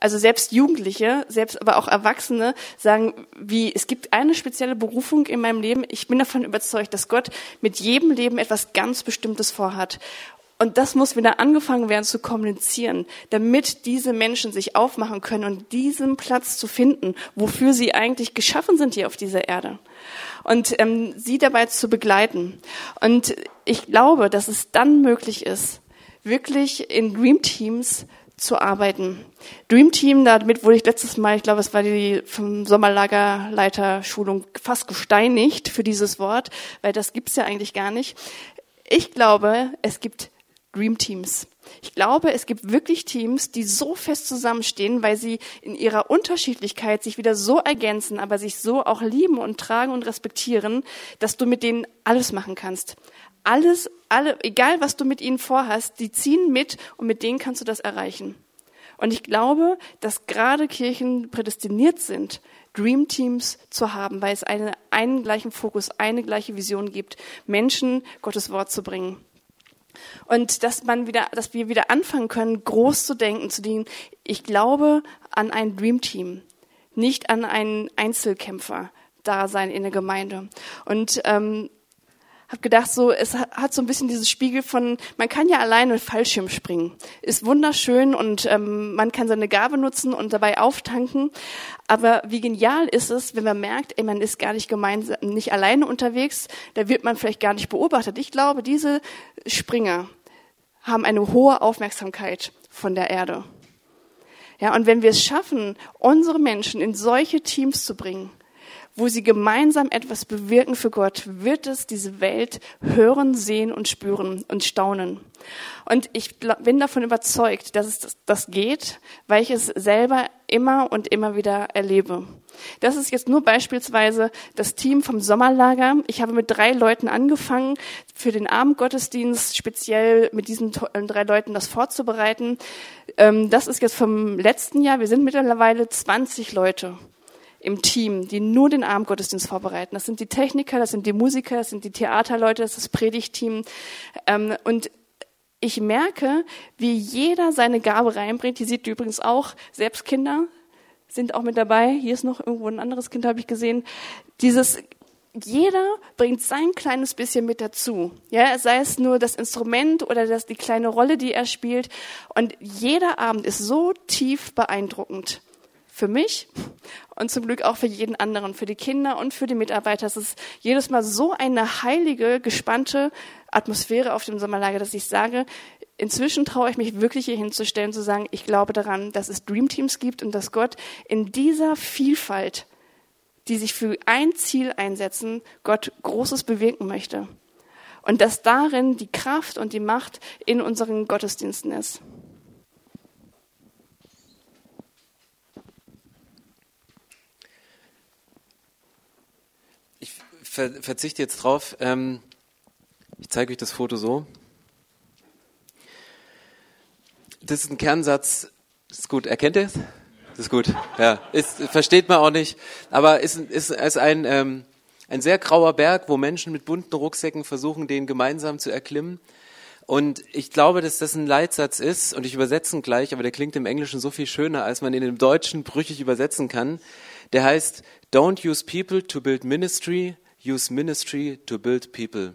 Also selbst Jugendliche, selbst aber auch Erwachsene sagen, wie, es gibt eine spezielle Berufung in meinem Leben. Ich bin davon überzeugt, dass Gott mit jedem Leben etwas ganz Bestimmtes vorhat. Und das muss wieder angefangen werden zu kommunizieren, damit diese Menschen sich aufmachen können und diesen Platz zu finden, wofür sie eigentlich geschaffen sind hier auf dieser Erde. Und ähm, sie dabei zu begleiten. Und ich glaube, dass es dann möglich ist, wirklich in Dream Teams zu arbeiten. Dream Team, damit wurde ich letztes Mal, ich glaube, es war die vom Sommerlagerleiterschulung fast gesteinigt für dieses Wort, weil das gibt's ja eigentlich gar nicht. Ich glaube, es gibt Dream Teams. Ich glaube, es gibt wirklich Teams, die so fest zusammenstehen, weil sie in ihrer Unterschiedlichkeit sich wieder so ergänzen, aber sich so auch lieben und tragen und respektieren, dass du mit denen alles machen kannst. Alles, alle, egal was du mit ihnen vorhast, die ziehen mit und mit denen kannst du das erreichen. Und ich glaube, dass gerade Kirchen prädestiniert sind, Dream Teams zu haben, weil es eine, einen gleichen Fokus, eine gleiche Vision gibt, Menschen Gottes Wort zu bringen. Und dass man wieder, dass wir wieder anfangen können, groß zu denken, zu denken, ich glaube an ein Dream Team, nicht an einen Einzelkämpfer da sein in der Gemeinde. Und ähm, habe gedacht, so es hat so ein bisschen dieses Spiegel von, man kann ja alleine Fallschirm springen, ist wunderschön und ähm, man kann seine Gabe nutzen und dabei auftanken. Aber wie genial ist es, wenn man merkt, ey, man ist gar nicht gemeinsam, nicht alleine unterwegs, da wird man vielleicht gar nicht beobachtet. Ich glaube, diese Springer haben eine hohe Aufmerksamkeit von der Erde. Ja, und wenn wir es schaffen, unsere Menschen in solche Teams zu bringen, wo sie gemeinsam etwas bewirken für Gott, wird es diese Welt hören, sehen und spüren und staunen. Und ich bin davon überzeugt, dass es das geht, weil ich es selber immer und immer wieder erlebe. Das ist jetzt nur beispielsweise das Team vom Sommerlager. Ich habe mit drei Leuten angefangen, für den Abendgottesdienst speziell mit diesen drei Leuten das vorzubereiten. Ähm, das ist jetzt vom letzten Jahr. Wir sind mittlerweile 20 Leute im Team, die nur den Abendgottesdienst vorbereiten. Das sind die Techniker, das sind die Musiker, das sind die Theaterleute, das ist das Predigteam. Ähm, und ich merke, wie jeder seine Gabe reinbringt. Die sieht übrigens auch, selbst Kinder sind auch mit dabei. Hier ist noch irgendwo ein anderes Kind, habe ich gesehen. Dieses jeder bringt sein kleines bisschen mit dazu. Ja, sei es nur das Instrument oder das, die kleine Rolle, die er spielt. Und jeder Abend ist so tief beeindruckend für mich und zum Glück auch für jeden anderen, für die Kinder und für die Mitarbeiter. Es ist jedes Mal so eine heilige, gespannte Atmosphäre auf dem Sommerlager, dass ich sage, inzwischen traue ich mich wirklich hier hinzustellen, zu sagen, ich glaube daran, dass es Dreamteams gibt und dass Gott in dieser Vielfalt, die sich für ein Ziel einsetzen, Gott Großes bewirken möchte. Und dass darin die Kraft und die Macht in unseren Gottesdiensten ist. Ver verzichte jetzt drauf. Ähm, ich zeige euch das Foto so. Das ist ein Kernsatz. Das ist gut. Erkennt ihr es? Das ist gut. Ja, ist, versteht man auch nicht. Aber ist, ist, ist ein, ähm, ein sehr grauer Berg, wo Menschen mit bunten Rucksäcken versuchen, den gemeinsam zu erklimmen. Und ich glaube, dass das ein Leitsatz ist, und ich übersetze ihn gleich, aber der klingt im Englischen so viel schöner, als man ihn im Deutschen brüchig übersetzen kann. Der heißt, Don't use people to build ministry, use ministry to build people.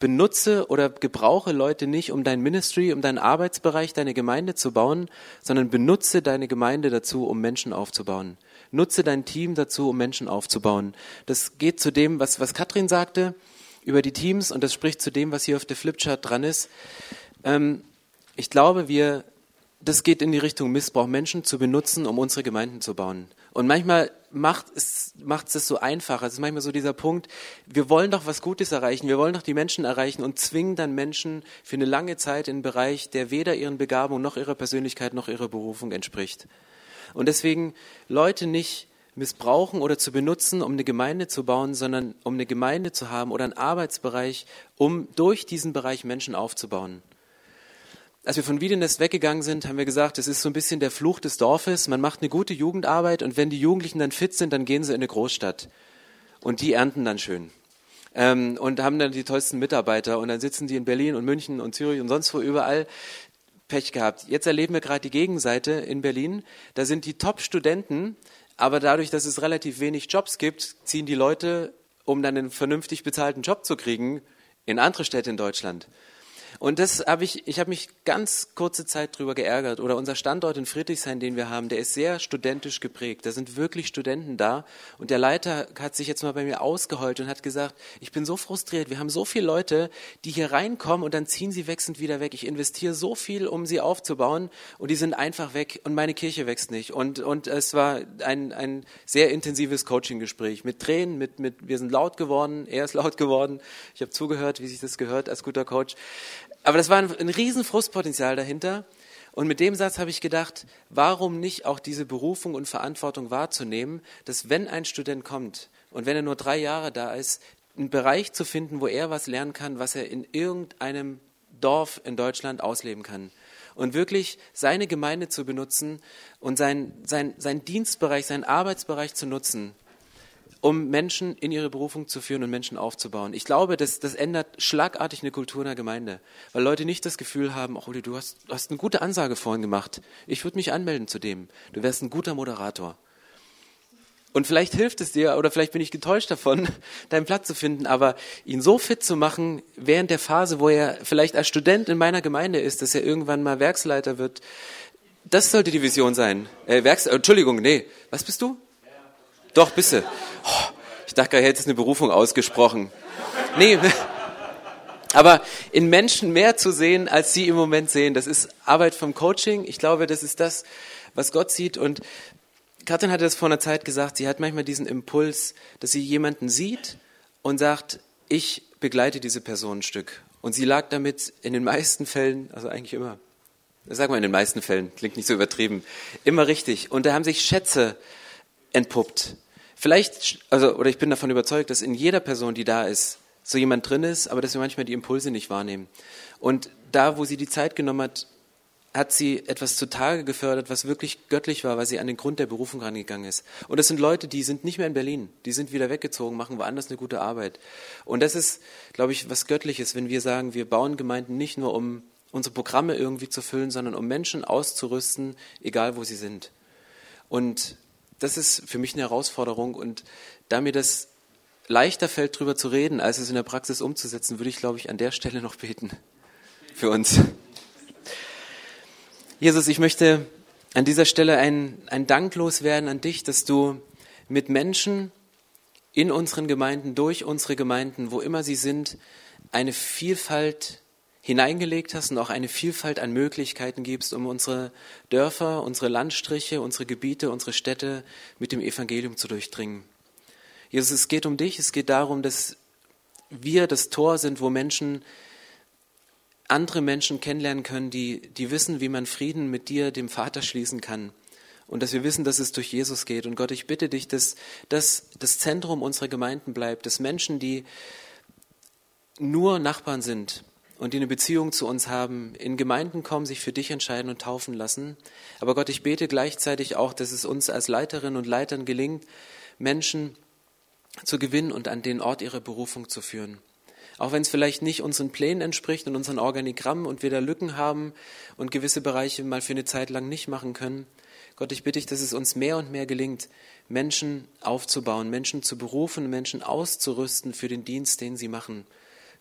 Benutze oder gebrauche Leute nicht, um dein Ministry, um deinen Arbeitsbereich, deine Gemeinde zu bauen, sondern benutze deine Gemeinde dazu, um Menschen aufzubauen. Nutze dein Team dazu, um Menschen aufzubauen. Das geht zu dem, was, was Katrin sagte über die Teams und das spricht zu dem, was hier auf der Flipchart dran ist. Ähm, ich glaube, wir das geht in die Richtung Missbrauch, Menschen zu benutzen, um unsere Gemeinden zu bauen. Und manchmal macht es macht es so einfacher. Es ist manchmal so dieser Punkt, wir wollen doch was Gutes erreichen, wir wollen doch die Menschen erreichen und zwingen dann Menschen für eine lange Zeit in einen Bereich, der weder ihren Begabungen noch ihrer Persönlichkeit noch ihrer Berufung entspricht. Und deswegen Leute nicht missbrauchen oder zu benutzen, um eine Gemeinde zu bauen, sondern um eine Gemeinde zu haben oder einen Arbeitsbereich, um durch diesen Bereich Menschen aufzubauen als wir von Wiedenest weggegangen sind, haben wir gesagt, es ist so ein bisschen der Fluch des Dorfes. Man macht eine gute Jugendarbeit und wenn die Jugendlichen dann fit sind, dann gehen sie in eine Großstadt. Und die ernten dann schön. Ähm, und haben dann die tollsten Mitarbeiter. Und dann sitzen die in Berlin und München und Zürich und sonst wo überall. Pech gehabt. Jetzt erleben wir gerade die Gegenseite in Berlin. Da sind die Top-Studenten, aber dadurch, dass es relativ wenig Jobs gibt, ziehen die Leute, um dann einen vernünftig bezahlten Job zu kriegen, in andere Städte in Deutschland. Und das habe ich, ich habe mich ganz kurze Zeit drüber geärgert. Oder unser Standort in Friedrichshain, den wir haben, der ist sehr studentisch geprägt. Da sind wirklich Studenten da. Und der Leiter hat sich jetzt mal bei mir ausgeheult und hat gesagt, ich bin so frustriert. Wir haben so viele Leute, die hier reinkommen und dann ziehen sie wechselnd wieder weg. Ich investiere so viel, um sie aufzubauen und die sind einfach weg und meine Kirche wächst nicht. Und, und es war ein, ein sehr intensives Coaching-Gespräch mit Tränen, mit, mit, wir sind laut geworden, er ist laut geworden. Ich habe zugehört, wie sich das gehört als guter Coach. Aber das war ein, ein riesen Frustpotenzial dahinter. Und mit dem Satz habe ich gedacht, warum nicht auch diese Berufung und Verantwortung wahrzunehmen, dass wenn ein Student kommt und wenn er nur drei Jahre da ist, einen Bereich zu finden, wo er was lernen kann, was er in irgendeinem Dorf in Deutschland ausleben kann. Und wirklich seine Gemeinde zu benutzen und sein, sein, sein Dienstbereich, seinen Arbeitsbereich zu nutzen, um Menschen in ihre Berufung zu führen und Menschen aufzubauen. Ich glaube, das, das ändert schlagartig eine Kultur in der Gemeinde, weil Leute nicht das Gefühl haben, oh, du hast, du hast eine gute Ansage vorhin gemacht. Ich würde mich anmelden zu dem. Du wärst ein guter Moderator. Und vielleicht hilft es dir, oder vielleicht bin ich getäuscht davon, [LAUGHS] deinen Platz zu finden, aber ihn so fit zu machen, während der Phase, wo er vielleicht als Student in meiner Gemeinde ist, dass er irgendwann mal Werksleiter wird, das sollte die Vision sein. Äh, Werks Entschuldigung, nee. Was bist du? Doch, bist. Oh, ich dachte, er hätte eine Berufung ausgesprochen. Nee, aber in Menschen mehr zu sehen, als sie im Moment sehen, das ist Arbeit vom Coaching. Ich glaube, das ist das, was Gott sieht. Und Katrin hatte das vor einer Zeit gesagt, sie hat manchmal diesen Impuls, dass sie jemanden sieht und sagt, ich begleite diese Person ein Stück. Und sie lag damit in den meisten Fällen, also eigentlich immer, sag mal in den meisten Fällen, klingt nicht so übertrieben, immer richtig. Und da haben sich Schätze entpuppt. Vielleicht, also, oder ich bin davon überzeugt, dass in jeder Person, die da ist, so jemand drin ist, aber dass wir manchmal die Impulse nicht wahrnehmen. Und da, wo sie die Zeit genommen hat, hat sie etwas zutage gefördert, was wirklich göttlich war, weil sie an den Grund der Berufung rangegangen ist. Und das sind Leute, die sind nicht mehr in Berlin, die sind wieder weggezogen, machen woanders eine gute Arbeit. Und das ist, glaube ich, was Göttliches, wenn wir sagen, wir bauen Gemeinden nicht nur, um unsere Programme irgendwie zu füllen, sondern um Menschen auszurüsten, egal wo sie sind. Und das ist für mich eine Herausforderung und da mir das leichter fällt, darüber zu reden, als es in der Praxis umzusetzen, würde ich, glaube ich, an der Stelle noch beten für uns. Jesus, ich möchte an dieser Stelle ein, ein Dank loswerden an dich, dass du mit Menschen in unseren Gemeinden, durch unsere Gemeinden, wo immer sie sind, eine Vielfalt hineingelegt hast und auch eine Vielfalt an Möglichkeiten gibst, um unsere Dörfer, unsere Landstriche, unsere Gebiete, unsere Städte mit dem Evangelium zu durchdringen. Jesus, es geht um dich, es geht darum, dass wir das Tor sind, wo Menschen andere Menschen kennenlernen können, die, die wissen, wie man Frieden mit dir, dem Vater, schließen kann. Und dass wir wissen, dass es durch Jesus geht. Und Gott, ich bitte dich, dass das das Zentrum unserer Gemeinden bleibt, dass Menschen, die nur Nachbarn sind, und die eine Beziehung zu uns haben, in Gemeinden kommen, sich für dich entscheiden und taufen lassen. Aber Gott, ich bete gleichzeitig auch, dass es uns als Leiterinnen und Leitern gelingt, Menschen zu gewinnen und an den Ort ihrer Berufung zu führen. Auch wenn es vielleicht nicht unseren Plänen entspricht und unseren Organigrammen und wir da Lücken haben und gewisse Bereiche mal für eine Zeit lang nicht machen können. Gott, ich bitte dich, dass es uns mehr und mehr gelingt, Menschen aufzubauen, Menschen zu berufen, Menschen auszurüsten für den Dienst, den sie machen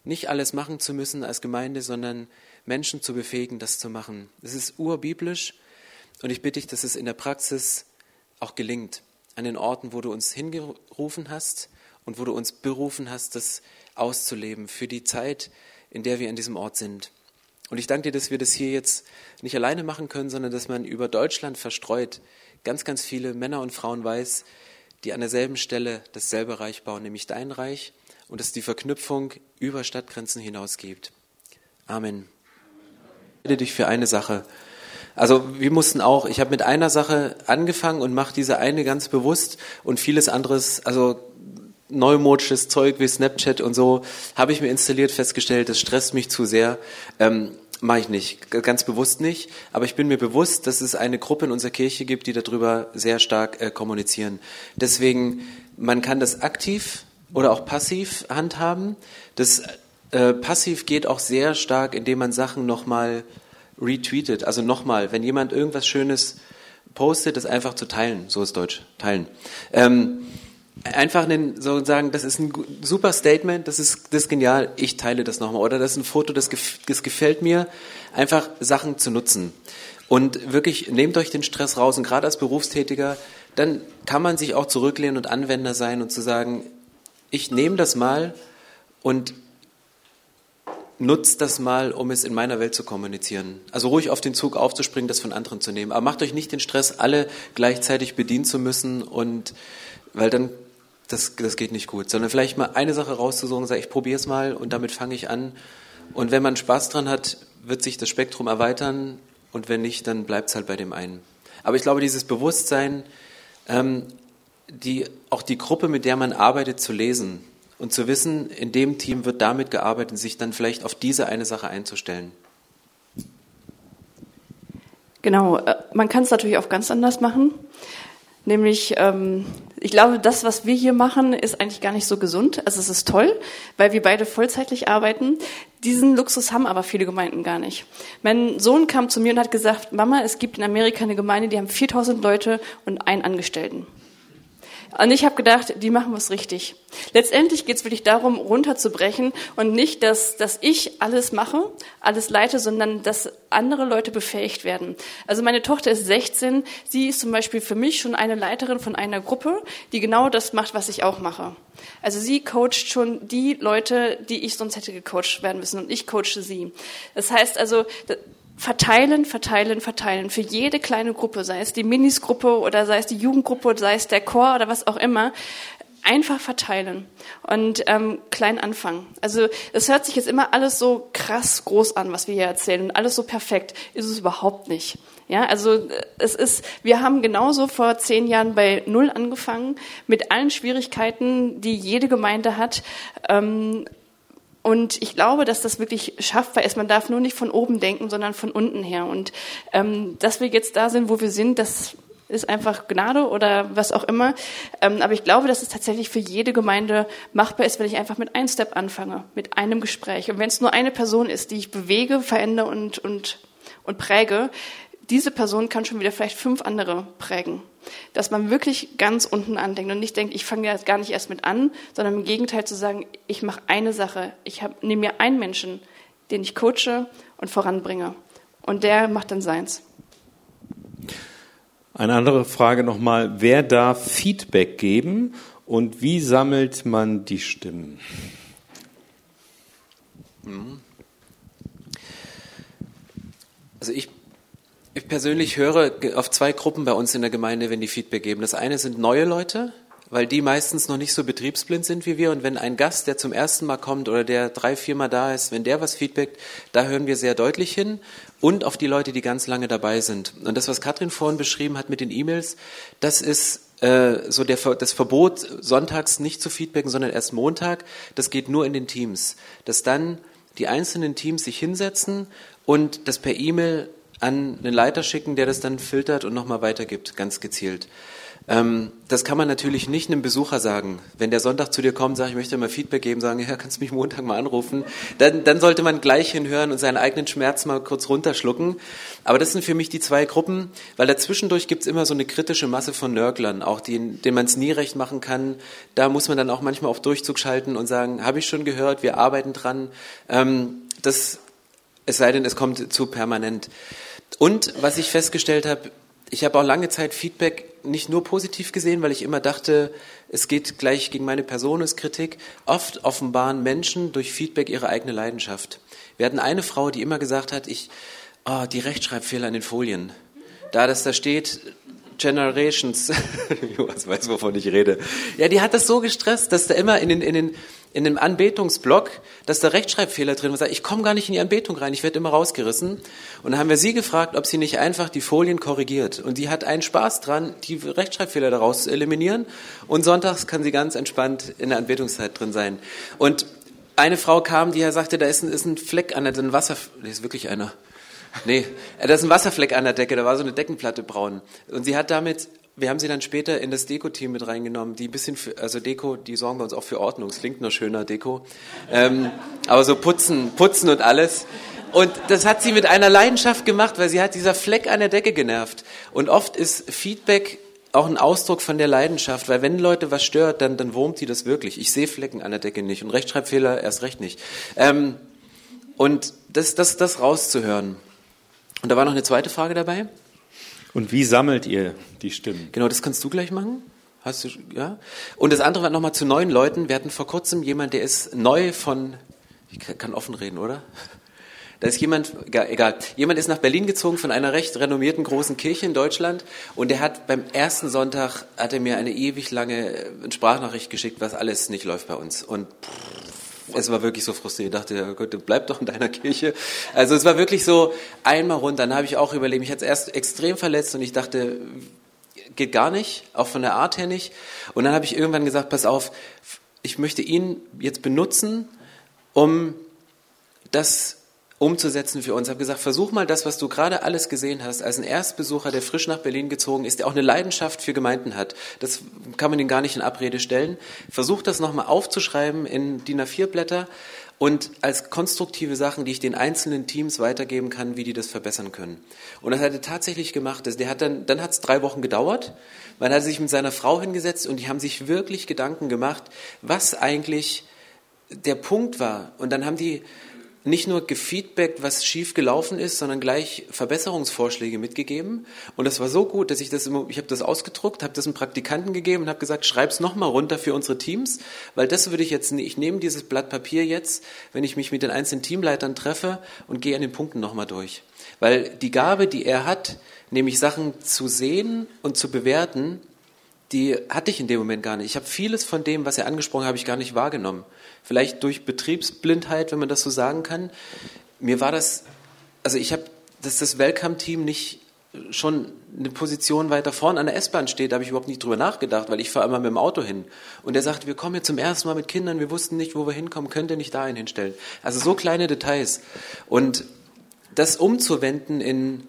nicht alles machen zu müssen als Gemeinde, sondern Menschen zu befähigen, das zu machen. Es ist urbiblisch und ich bitte dich, dass es in der Praxis auch gelingt, an den Orten, wo du uns hingerufen hast und wo du uns berufen hast, das auszuleben für die Zeit, in der wir an diesem Ort sind. Und ich danke dir, dass wir das hier jetzt nicht alleine machen können, sondern dass man über Deutschland verstreut ganz, ganz viele Männer und Frauen weiß, die an derselben Stelle dasselbe Reich bauen, nämlich dein Reich, und dass die Verknüpfung über Stadtgrenzen hinaus gibt. Amen. Ich bitte dich für eine Sache. Also wir mussten auch, ich habe mit einer Sache angefangen und mache diese eine ganz bewusst und vieles anderes, also neumodisches Zeug wie Snapchat und so, habe ich mir installiert, festgestellt, das stresst mich zu sehr. Ähm, Mache ich nicht, ganz bewusst nicht. Aber ich bin mir bewusst, dass es eine Gruppe in unserer Kirche gibt, die darüber sehr stark äh, kommunizieren. Deswegen, man kann das aktiv oder auch passiv handhaben. Das äh, passiv geht auch sehr stark, indem man Sachen nochmal retweetet. Also nochmal, wenn jemand irgendwas Schönes postet, das einfach zu teilen. So ist Deutsch, teilen. Ähm, einfach einen, so sagen, das ist ein super Statement, das ist, das ist genial, ich teile das nochmal. Oder das ist ein Foto, das, das gefällt mir, einfach Sachen zu nutzen. Und wirklich, nehmt euch den Stress raus. Und gerade als Berufstätiger, dann kann man sich auch zurücklehnen und Anwender sein und zu sagen, ich nehme das mal und nutzt das mal, um es in meiner Welt zu kommunizieren. Also ruhig auf den Zug aufzuspringen, das von anderen zu nehmen. Aber macht euch nicht den Stress, alle gleichzeitig bedienen zu müssen und weil dann das, das geht nicht gut, sondern vielleicht mal eine Sache rauszusuchen und ich probiere es mal und damit fange ich an. Und wenn man Spaß dran hat, wird sich das Spektrum erweitern und wenn nicht, dann bleibt es halt bei dem einen. Aber ich glaube, dieses Bewusstsein, ähm, die, auch die Gruppe, mit der man arbeitet, zu lesen und zu wissen, in dem Team wird damit gearbeitet, sich dann vielleicht auf diese eine Sache einzustellen. Genau, äh, man kann es natürlich auch ganz anders machen. Nämlich, ähm, ich glaube, das, was wir hier machen, ist eigentlich gar nicht so gesund. Also es ist toll, weil wir beide vollzeitlich arbeiten. Diesen Luxus haben aber viele Gemeinden gar nicht. Mein Sohn kam zu mir und hat gesagt, Mama, es gibt in Amerika eine Gemeinde, die haben 4000 Leute und einen Angestellten. Und ich habe gedacht, die machen was richtig. Letztendlich geht es wirklich darum, runterzubrechen und nicht, dass, dass ich alles mache, alles leite, sondern dass andere Leute befähigt werden. Also meine Tochter ist 16, sie ist zum Beispiel für mich schon eine Leiterin von einer Gruppe, die genau das macht, was ich auch mache. Also sie coacht schon die Leute, die ich sonst hätte gecoacht werden müssen und ich coache sie. Das heißt also, verteilen, verteilen, verteilen. Für jede kleine Gruppe, sei es die Minisgruppe oder sei es die Jugendgruppe, sei es der Chor oder was auch immer, einfach verteilen und ähm, klein anfangen. Also es hört sich jetzt immer alles so krass groß an, was wir hier erzählen und alles so perfekt. Ist es überhaupt nicht. Ja, also es ist, wir haben genauso vor zehn Jahren bei Null angefangen, mit allen Schwierigkeiten, die jede Gemeinde hat. Ähm, und ich glaube, dass das wirklich schaffbar ist. Man darf nur nicht von oben denken, sondern von unten her. Und ähm, dass wir jetzt da sind, wo wir sind, das ist einfach Gnade oder was auch immer. Ähm, aber ich glaube, dass es tatsächlich für jede Gemeinde machbar ist, wenn ich einfach mit einem Step anfange, mit einem Gespräch. Und wenn es nur eine Person ist, die ich bewege, verändere und, und, und präge, diese Person kann schon wieder vielleicht fünf andere prägen. Dass man wirklich ganz unten andenkt und nicht denkt, ich fange ja gar nicht erst mit an, sondern im Gegenteil zu sagen, ich mache eine Sache. Ich nehme mir einen Menschen, den ich coache und voranbringe. Und der macht dann seins. Eine andere Frage nochmal. Wer darf Feedback geben und wie sammelt man die Stimmen? Also ich ich persönlich höre auf zwei Gruppen bei uns in der Gemeinde, wenn die Feedback geben. Das eine sind neue Leute, weil die meistens noch nicht so betriebsblind sind wie wir. Und wenn ein Gast, der zum ersten Mal kommt oder der drei, viermal da ist, wenn der was feedbackt, da hören wir sehr deutlich hin. Und auf die Leute, die ganz lange dabei sind. Und das, was Katrin vorhin beschrieben hat mit den E-Mails, das ist äh, so der, das Verbot, sonntags nicht zu feedbacken, sondern erst Montag. Das geht nur in den Teams. Dass dann die einzelnen Teams sich hinsetzen und das per E-Mail an einen Leiter schicken, der das dann filtert und nochmal weitergibt, ganz gezielt. Ähm, das kann man natürlich nicht einem Besucher sagen. Wenn der Sonntag zu dir kommt, sagt, ich möchte mal Feedback geben, sagen, ja, kannst du mich Montag mal anrufen, dann, dann sollte man gleich hinhören und seinen eigenen Schmerz mal kurz runterschlucken. Aber das sind für mich die zwei Gruppen, weil dazwischendurch gibt's immer so eine kritische Masse von Nörglern, auch die, denen man es nie recht machen kann. Da muss man dann auch manchmal auf Durchzug schalten und sagen, habe ich schon gehört, wir arbeiten dran. Ähm, das, es sei denn, es kommt zu permanent. Und was ich festgestellt habe, ich habe auch lange Zeit Feedback nicht nur positiv gesehen, weil ich immer dachte, es geht gleich gegen meine Person, ist Kritik. Oft offenbaren Menschen durch Feedback ihre eigene Leidenschaft. Wir hatten eine Frau, die immer gesagt hat, ich, oh, die Rechtschreibfehler in den Folien. Da, dass da steht, Generations, [LAUGHS] was weiß, wovon ich rede. Ja, die hat das so gestresst, dass da immer in den, in den, in dem Anbetungsblock, dass da Rechtschreibfehler drin war. Ich komme gar nicht in die Anbetung rein, ich werde immer rausgerissen. Und dann haben wir sie gefragt, ob sie nicht einfach die Folien korrigiert. Und die hat einen Spaß dran, die Rechtschreibfehler daraus zu eliminieren. Und sonntags kann sie ganz entspannt in der Anbetungszeit drin sein. Und eine Frau kam, die ja sagte, da ist ein, ist ein Fleck an der, ein Wasser, da ist wirklich einer. Nee, da ist ein Wasserfleck an der Decke, da war so eine Deckenplatte braun. Und sie hat damit, wir haben sie dann später in das Deko-Team mit reingenommen, die ein bisschen, für, also Deko, die sorgen bei uns auch für Ordnung, es klingt nur schöner Deko. Ähm, aber so putzen, putzen und alles. Und das hat sie mit einer Leidenschaft gemacht, weil sie hat dieser Fleck an der Decke genervt. Und oft ist Feedback auch ein Ausdruck von der Leidenschaft, weil wenn Leute was stört, dann, dann wurmt die das wirklich. Ich sehe Flecken an der Decke nicht und Rechtschreibfehler erst recht nicht. Ähm, und das, das, das rauszuhören. Und da war noch eine zweite Frage dabei. Und wie sammelt ihr die Stimmen? Genau, das kannst du gleich machen. Hast du, ja? Und das andere war nochmal zu neuen Leuten. Wir hatten vor kurzem jemand, der ist neu von, ich kann offen reden, oder? Da ist jemand, egal, jemand ist nach Berlin gezogen von einer recht renommierten großen Kirche in Deutschland und der hat beim ersten Sonntag, hat er mir eine ewig lange äh, Sprachnachricht geschickt, was alles nicht läuft bei uns. Und pff, es war wirklich so frustrierend. Ich dachte, ja Gott, bleib doch in deiner Kirche. Also es war wirklich so einmal runter. Dann habe ich auch überlebt. Ich hatte es erst extrem verletzt und ich dachte, geht gar nicht, auch von der Art her nicht. Und dann habe ich irgendwann gesagt, pass auf, ich möchte ihn jetzt benutzen, um das umzusetzen für uns. Ich habe gesagt, versuch mal das, was du gerade alles gesehen hast, als ein Erstbesucher, der frisch nach Berlin gezogen ist, der auch eine Leidenschaft für Gemeinden hat. Das kann man ihn gar nicht in Abrede stellen. Versuch das nochmal aufzuschreiben in DIN A4-Blätter und als konstruktive Sachen, die ich den einzelnen Teams weitergeben kann, wie die das verbessern können. Und das hat er tatsächlich gemacht. Der hat dann, dann hat es drei Wochen gedauert. Man hat sich mit seiner Frau hingesetzt und die haben sich wirklich Gedanken gemacht, was eigentlich der Punkt war. Und dann haben die nicht nur gefeedbackt, was schief gelaufen ist, sondern gleich Verbesserungsvorschläge mitgegeben. Und das war so gut, dass ich das immer, ich habe das ausgedruckt, habe das einem Praktikanten gegeben und habe gesagt, schreib's noch mal runter für unsere Teams, weil das würde ich jetzt, ich nehme dieses Blatt Papier jetzt, wenn ich mich mit den einzelnen Teamleitern treffe und gehe an den Punkten noch mal durch. Weil die Gabe, die er hat, nämlich Sachen zu sehen und zu bewerten, die hatte ich in dem Moment gar nicht. Ich habe vieles von dem, was er angesprochen hat, habe ich gar nicht wahrgenommen. Vielleicht durch Betriebsblindheit, wenn man das so sagen kann. Mir war das, also ich habe, dass das Welcome-Team nicht schon eine Position weiter vorn an der S-Bahn steht, da habe ich überhaupt nicht drüber nachgedacht, weil ich fahre immer mit dem Auto hin. Und er sagt, wir kommen jetzt zum ersten Mal mit Kindern, wir wussten nicht, wo wir hinkommen, könnt ihr nicht dahin hinstellen. Also so kleine Details. Und das umzuwenden in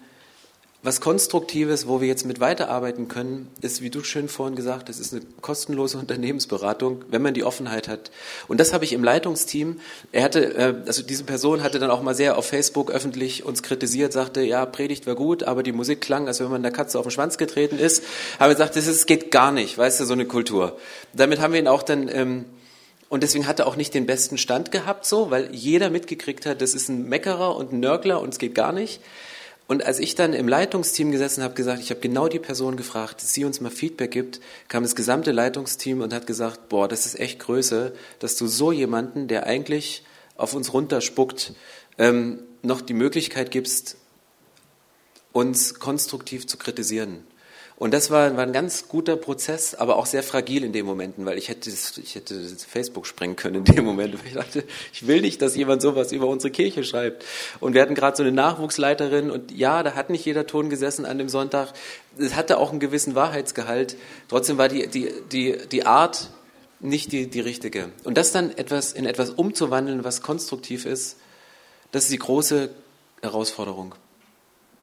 was Konstruktives, wo wir jetzt mit weiterarbeiten können, ist, wie du schön vorhin gesagt hast, ist eine kostenlose [LAUGHS] Unternehmensberatung, wenn man die Offenheit hat. Und das habe ich im Leitungsteam. Er hatte, äh, also diese Person hatte dann auch mal sehr auf Facebook öffentlich uns kritisiert, sagte, ja, Predigt war gut, aber die Musik klang, als wenn man der Katze auf den Schwanz getreten ist. Haben gesagt, das ist, geht gar nicht, weißt du, so eine Kultur. Damit haben wir ihn auch dann, ähm, und deswegen hat er auch nicht den besten Stand gehabt, so, weil jeder mitgekriegt hat, das ist ein Meckerer und ein Nörgler und es geht gar nicht. Und als ich dann im Leitungsteam gesessen habe, gesagt, ich habe genau die Person gefragt, dass sie uns mal Feedback gibt, kam das gesamte Leitungsteam und hat gesagt, boah, das ist echt Größe, dass du so jemanden, der eigentlich auf uns runterspuckt, ähm, noch die Möglichkeit gibst, uns konstruktiv zu kritisieren. Und das war, war ein ganz guter Prozess, aber auch sehr fragil in den Momenten, weil ich hätte, ich hätte Facebook sprengen können in dem Moment. Ich dachte, ich will nicht, dass jemand sowas über unsere Kirche schreibt. Und wir hatten gerade so eine Nachwuchsleiterin und ja, da hat nicht jeder Ton gesessen an dem Sonntag. Es hatte auch einen gewissen Wahrheitsgehalt. Trotzdem war die, die, die, die Art nicht die, die richtige. Und das dann etwas, in etwas umzuwandeln, was konstruktiv ist, das ist die große Herausforderung.